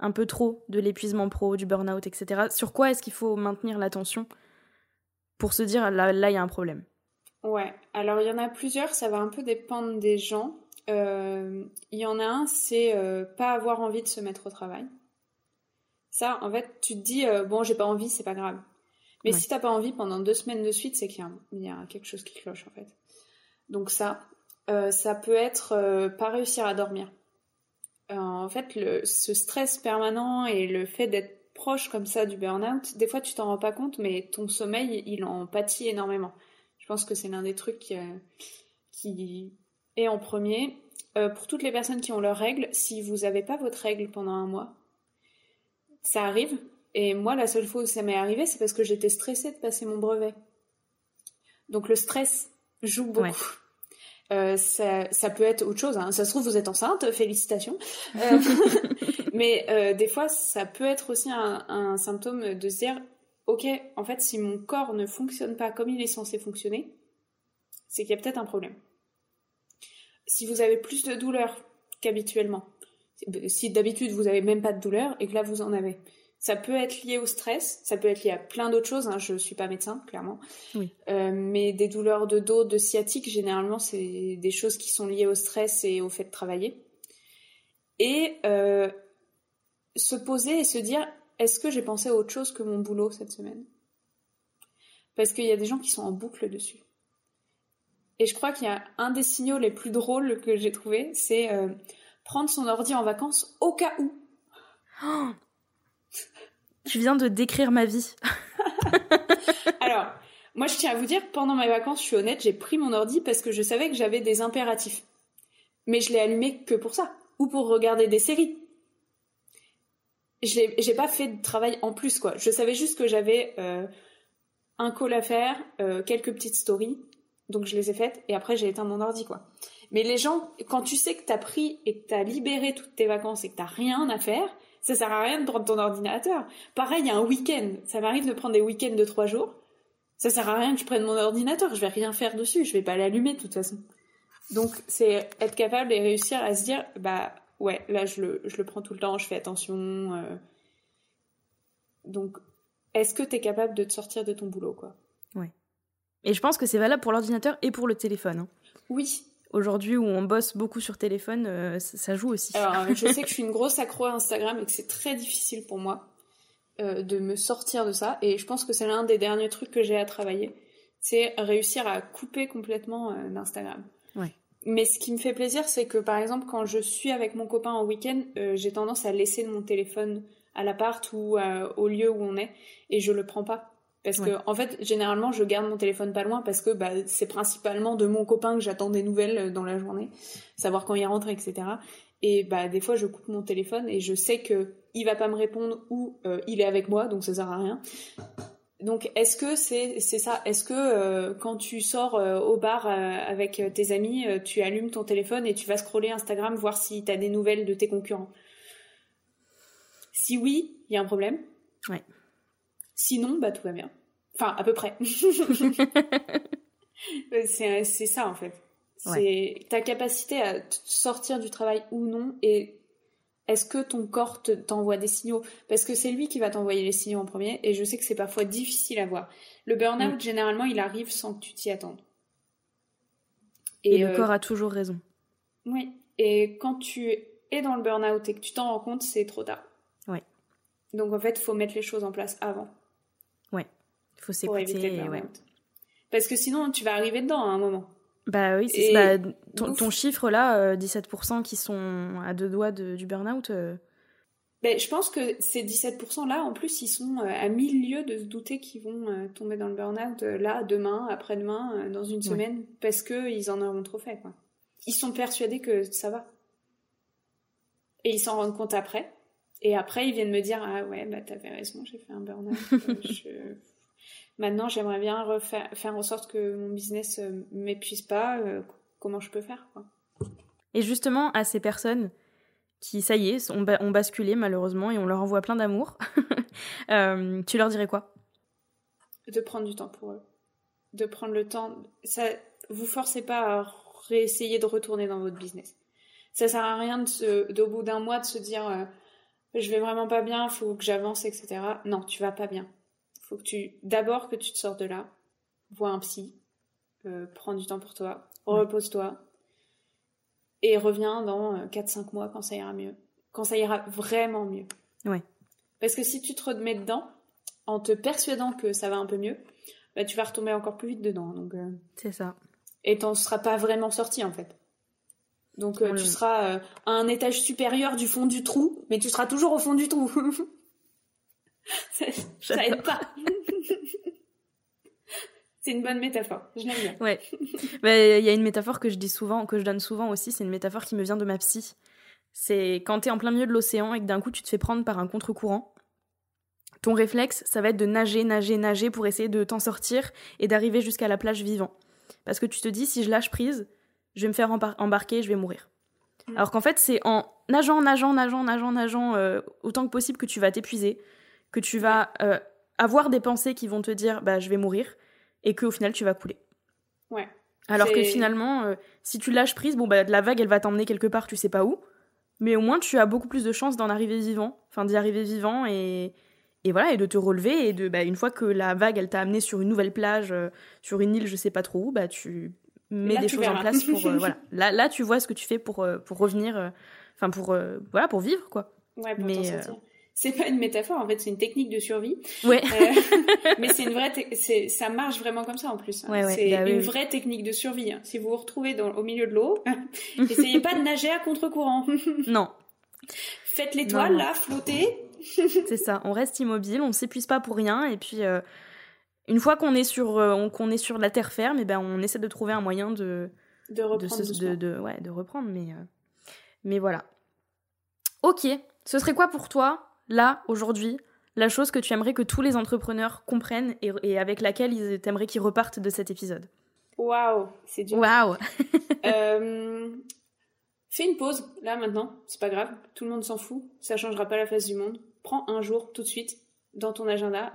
un peu trop de l'épuisement pro, du burn-out, etc. Sur quoi est-ce qu'il faut maintenir l'attention pour se dire là, là, il y a un problème? Ouais, alors il y en a plusieurs, ça va un peu dépendre des gens. Euh, il y en a un, c'est euh, pas avoir envie de se mettre au travail. Ça, en fait, tu te dis, euh, bon, j'ai pas envie, c'est pas grave. Mais si t'as pas envie pendant deux semaines de suite, c'est qu'il y, a quelque chose qui cloche, en fait. Donc ça, euh, ça peut être euh, pas réussir à dormir. en fait, le, ce stress permanent et le fait d'être proche comme ça du burn-out, des fois tu t'en rends pas compte, mais ton sommeil, il en pâtit énormément. Je pense que c'est l'un des trucs qui, qui, est en premier. pour toutes les personnes qui ont leurs règles, si vous n'avez pas votre règle pendant un mois, ça arrive. Et moi, la seule fois où ça m'est arrivé, c'est parce que j'étais stressée de passer mon brevet. Donc le stress joue beaucoup. Euh, ça, ça, peut être autre chose. Hein. Ça se trouve, vous êtes enceinte, félicitations. Euh, mais euh, des fois, ça peut être aussi un, un, symptôme de se dire, ok, en fait, si mon corps ne fonctionne pas comme il est censé fonctionner, c'est qu'il y a peut-être un problème. Si vous avez plus de douleur qu'habituellement, si d'habitude vous avez même pas de douleur et que là vous en avez, Ça peut être lié au stress, ça peut être lié à plein d'autres choses. Hein. Je suis pas médecin, clairement. Euh, mais des douleurs de dos, de sciatique, généralement, c'est des choses qui sont liées au stress et au fait de travailler. Et euh, se poser et se dire, est-ce que j'ai pensé à autre chose que mon boulot cette semaine? Parce qu'il y a des gens qui sont en boucle dessus. Et je crois qu'il y a un des signaux les plus drôles que j'ai trouvé, c'est euh, prendre son ordi en vacances au cas où. Oh tu viens de décrire ma vie. Alors, moi je tiens à vous dire, pendant mes vacances, je suis honnête, j'ai pris mon ordi parce que je savais que j'avais des impératifs. Mais je l'ai allumé que pour ça, ou pour regarder des séries. J'ai pas fait de travail en plus, quoi. Je savais juste que j'avais euh, un call à faire, euh, quelques petites stories, donc je les ai faites, et après j'ai éteint mon ordi, quoi. Mais les gens, quand tu sais que t'as pris et que t'as libéré toutes tes vacances et que t'as rien à faire, ça sert à rien de prendre ton ordinateur. Pareil, il y a un week-end. Ça m'arrive de prendre des week-ends de trois jours. Ça sert à rien que je prenne mon ordinateur. Je vais rien faire dessus. Je vais pas l'allumer de toute façon. Donc, c'est être capable et réussir à se dire, bah, ouais, là, je le, je le prends tout le temps, je fais attention. Euh. Donc, est-ce que tu es capable de te sortir de ton boulot, quoi? Et je pense que c'est valable pour l'ordinateur et pour le téléphone. Hein. Oui, aujourd'hui où on bosse beaucoup sur téléphone, euh, ça, joue aussi. Alors, je sais que je suis une grosse accro à Instagram et que c'est très difficile pour moi euh, de me sortir de ça. Et je pense que c'est l'un des derniers trucs que j'ai à travailler. C'est réussir à couper complètement euh, d'Instagram. Mais ce qui me fait plaisir, c'est que par exemple, quand je suis avec mon copain en week-end, j'ai tendance à laisser mon téléphone à l'appart ou au lieu où on est et je le prends pas. Parce que, en fait, généralement, je garde mon téléphone pas loin parce que bah, c'est principalement de mon copain que j'attends des nouvelles euh, dans la journée, savoir quand il rentre, etc. Et bah, des fois, je coupe mon téléphone et je sais que il va pas me répondre ou euh, il est avec moi, donc ça sert à rien. Donc, est-ce que c'est c'est ça? Est-ce que euh, quand tu sors au bar avec tes amis, tu allumes ton téléphone et tu vas scroller Instagram voir si tu as des nouvelles de tes concurrents? Si oui, il y a un problème. Ouais. Sinon, bah tout va bien. Enfin, à peu près. c'est ça en fait. C'est ta capacité à sortir du travail ou non et est-ce que ton corps t'envoie des signaux? Parce que c'est lui qui va t'envoyer les signaux en premier et je sais que c'est parfois difficile à voir. Le burn-out, mm. généralement, il arrive sans que tu t'y attendes. Et, le euh, corps a toujours raison. Oui. Et quand tu es dans le burn-out et que tu t'en rends compte, c'est trop tard. Ouais. Donc en fait, il faut mettre les choses en place avant. Faut s'écouter. Ouais. Parce que sinon, tu vas arriver dedans à un moment. Bah oui, c'est bah, ton, chiffre là, 17% euh, qui sont à deux doigts du burn-out. Euh. Ben, je pense que ces 17% là, en plus, ils sont euh, à mille lieues de se douter qu'ils vont tomber dans le burn-out là, demain, après-demain, dans une semaine, parce qu'ils en auront trop fait. Quoi. Ils sont persuadés que ça va. Et ils s'en rendent compte après. Et après, ils viennent me dire Ah ouais, bah t'avais raison, j'ai fait un burn-out. je Maintenant, j'aimerais bien refaire, faire en sorte que mon business ne euh, m'épuise pas. Euh, comment je peux faire quoi. Et justement, à ces personnes qui, ça y est, ont, basculé malheureusement et on leur envoie plein d'amour, euh, tu leur dirais quoi? De prendre du temps pour eux. De prendre le temps. Ça, vous forcez pas à réessayer de retourner dans votre business. Ça sert à rien de, au bout d'un mois de se dire je vais vraiment pas bien, faut que j'avance, etc. Non, tu vas pas bien faut que tu d'abord que tu te sors de là, vois un psy, euh, prends du temps pour toi, repose-toi et reviens dans 4-5 euh, mois quand ça ira mieux, quand ça ira vraiment mieux. Ouais. Parce que si tu te remets dedans en te persuadant que ça va un peu mieux, bah, tu vas retomber encore plus vite dedans. Donc euh, c'est ça. Et t'en seras pas vraiment sorti en fait. Donc tu seras à un étage supérieur du fond du trou, mais tu seras toujours au fond du trou. ça, aide pas. c'est une bonne métaphore. Je l'aime bien. Ouais. Il y a une métaphore que je dis souvent, que je donne souvent aussi. C'est une métaphore qui me vient de ma psy. C'est quand tu es en plein milieu de l'océan et que d'un coup tu te fais prendre par un contre-courant. Ton réflexe, ça va être de nager, nager, nager pour essayer de t'en sortir et d'arriver jusqu'à la plage vivant. Parce que tu te dis, si je lâche prise, je vais me faire embarquer, je vais mourir. Mm. Alors qu'en fait, c'est en nageant, nageant, nageant, nageant, nageant euh, autant que possible que tu vas t'épuiser, que tu vas euh, avoir des pensées qui vont te dire bah je vais mourir et qu'au final tu vas couler. Ouais. Alors que finalement, euh, si tu lâches prise, bon bah la vague elle va t'emmener quelque part, tu sais pas où, mais au moins tu as beaucoup plus de chances d'en arriver vivant, enfin d'y arriver vivant et et voilà, et de te relever, et de, bah, une fois que la vague, elle t'a amené sur une nouvelle plage, euh, sur une île, je sais pas trop où, bah, tu mets des choses en place pour, euh, voilà. Là, là, tu vois ce que tu fais pour, pour revenir, enfin, pour, voilà, pour vivre, quoi. Ouais, pour Mais, c'est pas une métaphore, en fait, c'est une technique de survie. Ouais. mais c'est une vraie, c'est, ça marche vraiment comme ça en plus. Hein. Ouais, ouais, c'est bah une vraie technique de survie. Hein. Si vous vous retrouvez dans, au milieu de l'eau, essayez pas de nager à contre-courant. non. Faites l'étoile là, flottez, c'est ça, on reste immobile, on ne s'épuise pas pour rien, et puis euh, une fois qu'on est sur euh, qu'on est sur la terre ferme, et ben on essaie de trouver un moyen de de reprendre, de, ouais, de reprendre, mais euh, mais voilà. Ok, ce serait quoi pour toi là aujourd'hui la chose que tu aimerais que tous les entrepreneurs comprennent et, avec laquelle ils aimeraient qu'ils repartent de cet épisode Waouh, c'est dur. Waouh. Fais une pause, là, maintenant, c'est pas grave, tout le monde s'en fout, ça changera pas la face du monde. Prends un jour, tout de suite, dans ton agenda,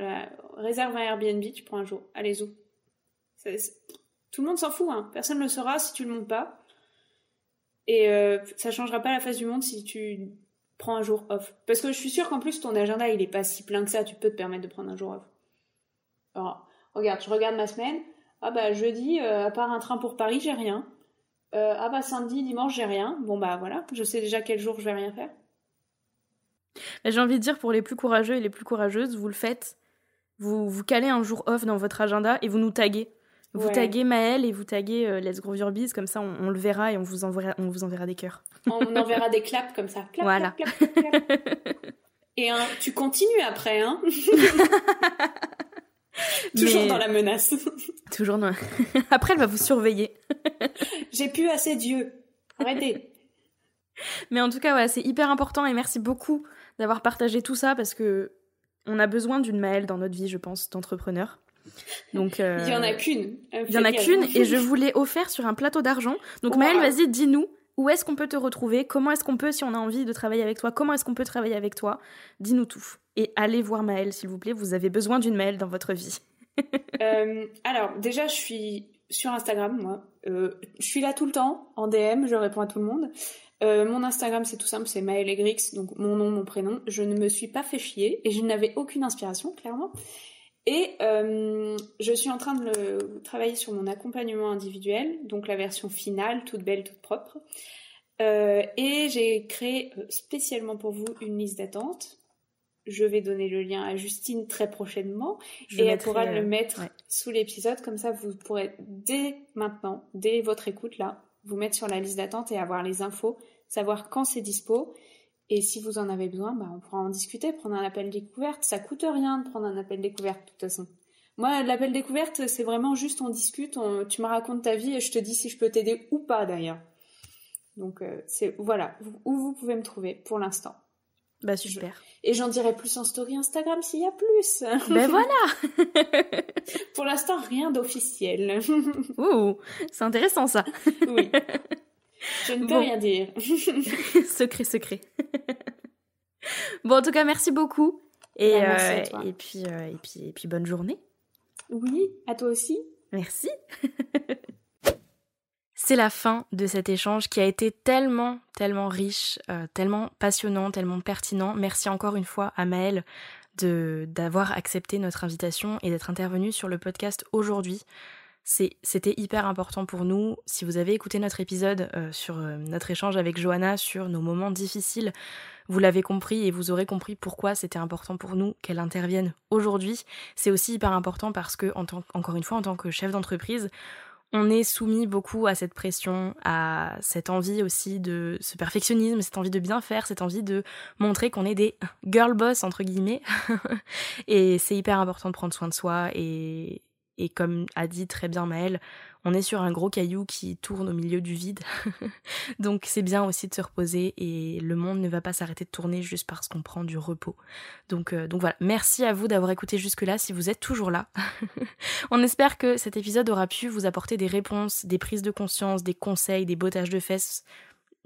réserve un Airbnb, tu prends un jour, allez où Tout le monde s'en fout, hein. personne ne le saura si tu le montes pas. Et euh, ça changera pas la face du monde si tu prends un jour off. Parce que je suis sûre qu'en plus, ton agenda, il est pas si plein que ça, tu peux te permettre de prendre un jour off. Alors, regarde, je regarde ma semaine, ah bah jeudi, euh, à part un train pour Paris, j'ai rien. Euh, ah bah samedi, dimanche, j'ai rien. Bon bah voilà, je sais déjà quel jour je vais rien faire. J'ai envie de dire pour les plus courageux et les plus courageuses, vous le faites. Vous, vous calez un jour off dans votre agenda et vous nous taguez. Vous taguez Maëlle et vous taguez euh, Let's Grow Your Biz, comme ça on, le verra et on vous enverra, on vous enverra des cœurs. On enverra des claps comme ça. voilà. et tu continues après, hein Toujours dans la menace. Toujours dans. Après, elle va vous surveiller. J'ai pu assez d'yeux. Arrêtez. Mais en tout cas, ouais, c'est hyper important et merci beaucoup d'avoir partagé tout ça parce que on a besoin d'une Maëlle dans notre vie, je pense, d'entrepreneur. Donc, euh, il y en a qu'une. Il y en a qu'une et je vous l'ai offert sur un plateau d'argent. Donc Maëlle, vas-y, dis-nous où est-ce qu'on peut te retrouver? Comment est-ce qu'on peut, si on a envie de travailler avec toi, comment est-ce qu'on peut travailler avec toi? Dis-nous tout. Et allez voir Maëlle, s'il vous plaît. Vous avez besoin d'une Maëlle dans votre vie. Euh, alors, déjà, je suis sur Instagram, moi. Euh, je suis là tout le temps, en DM, je réponds à tout le monde. Euh, mon Instagram, c'est tout simple, c'est Maëlle Grix, donc mon nom, mon prénom. Je ne me suis pas fait chier et je n'avais aucune inspiration, clairement. Et je suis en train de travailler sur mon accompagnement individuel, donc la version finale, toute belle, toute propre. et j'ai créé spécialement pour vous une liste d'attente je vais donner le lien à Justine très prochainement et elle pourra le euh, mettre sous l'épisode. Comme ça, vous pourrez dès maintenant, dès votre écoute là, vous mettre sur la liste d'attente et avoir les infos, savoir quand c'est dispo. Et si vous en avez besoin, bah, on pourra en discuter, prendre un appel découverte. Ça coûte rien de prendre un appel découverte de toute façon. Moi, l'appel découverte, c'est vraiment juste on discute, tu me racontes ta vie et je te dis si je peux t'aider ou pas d'ailleurs. Donc euh, c'est voilà où vous pouvez me trouver pour l'instant. Bah super. Et j'en dirai plus en story Instagram s'il y a plus. Ben voilà. Pour l'instant, rien d'officiel. Ouh, c'est intéressant ça. oui. Je ne peux rien dire. secret, secret. bon, en tout cas, merci beaucoup. Et, bah, euh, et, puis, euh, et, puis, et puis, bonne journée. Oui, à toi aussi. Merci. C'est la fin de cet échange qui a été tellement, tellement riche, euh, tellement passionnant, tellement pertinent. Merci encore une fois à Maëlle d'avoir accepté notre invitation et d'être intervenue sur le podcast aujourd'hui. C'était hyper important pour nous. Si vous avez écouté notre épisode euh, sur euh, notre échange avec Johanna sur nos moments difficiles, vous l'avez compris et vous aurez compris pourquoi c'était important pour nous qu'elle intervienne aujourd'hui. C'est aussi hyper important parce que, encore une fois, en tant que chef d'entreprise, on est soumis beaucoup à cette pression, à cette envie aussi de ce perfectionnisme, cette envie de bien faire, cette envie de montrer qu'on est des girl boss entre guillemets. et c'est hyper important de prendre soin de soi et, et comme a dit très bien Maëlle, on est sur un gros caillou qui tourne au milieu du vide. donc c'est bien aussi de se reposer et le monde ne va pas s'arrêter de tourner juste parce qu'on prend du repos. Donc, euh, donc voilà, merci à vous d'avoir écouté jusque-là si vous êtes toujours là. on espère que cet épisode aura pu vous apporter des réponses, des prises de conscience, des conseils, des bottages de fesses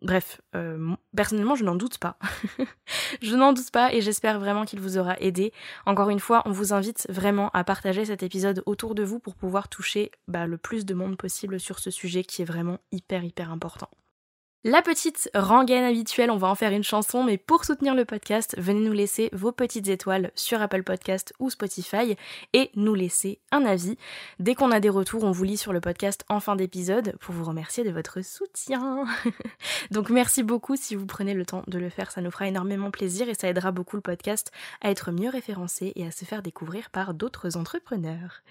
Bref, euh, personnellement, je n'en doute pas. je n'en doute pas et j'espère vraiment qu'il vous aura aidé. Encore une fois, on vous invite vraiment à partager cet épisode autour de vous pour pouvoir toucher bah, le plus de monde possible sur ce sujet qui est vraiment hyper hyper important. La petite rengaine habituelle, on va en faire une chanson, mais pour soutenir le podcast, venez nous laisser vos petites étoiles sur Apple Podcast ou Spotify et nous laisser un avis. Dès qu'on a des retours, on vous lit sur le podcast en fin d'épisode pour vous remercier de votre soutien. Donc merci beaucoup si vous prenez le temps de le faire, ça nous fera énormément plaisir et ça aidera beaucoup le podcast à être mieux référencé et à se faire découvrir par d'autres entrepreneurs.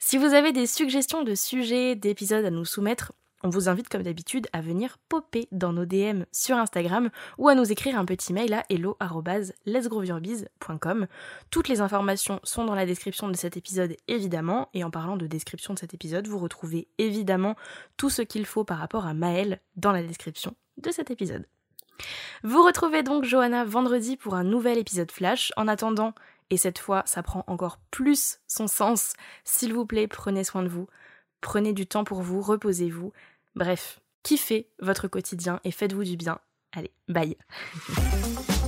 Si vous avez des suggestions de sujets, d'épisodes à nous soumettre, on vous invite comme d'habitude à venir popper dans nos DM sur Instagram ou à nous écrire un petit mail à hello@letsgrowyourbiz.com. Toutes les informations sont dans la description de cet épisode évidemment et en parlant de description de cet épisode, vous retrouvez évidemment tout ce qu'il faut par rapport à Maëlle dans la description de cet épisode. Vous retrouvez donc Johanna vendredi pour un nouvel épisode flash. En attendant, et cette fois ça prend encore plus son sens, s'il vous plaît, prenez soin de vous. Prenez du temps pour vous, reposez-vous. Bref, kiffez votre quotidien et faites-vous du bien. Allez, bye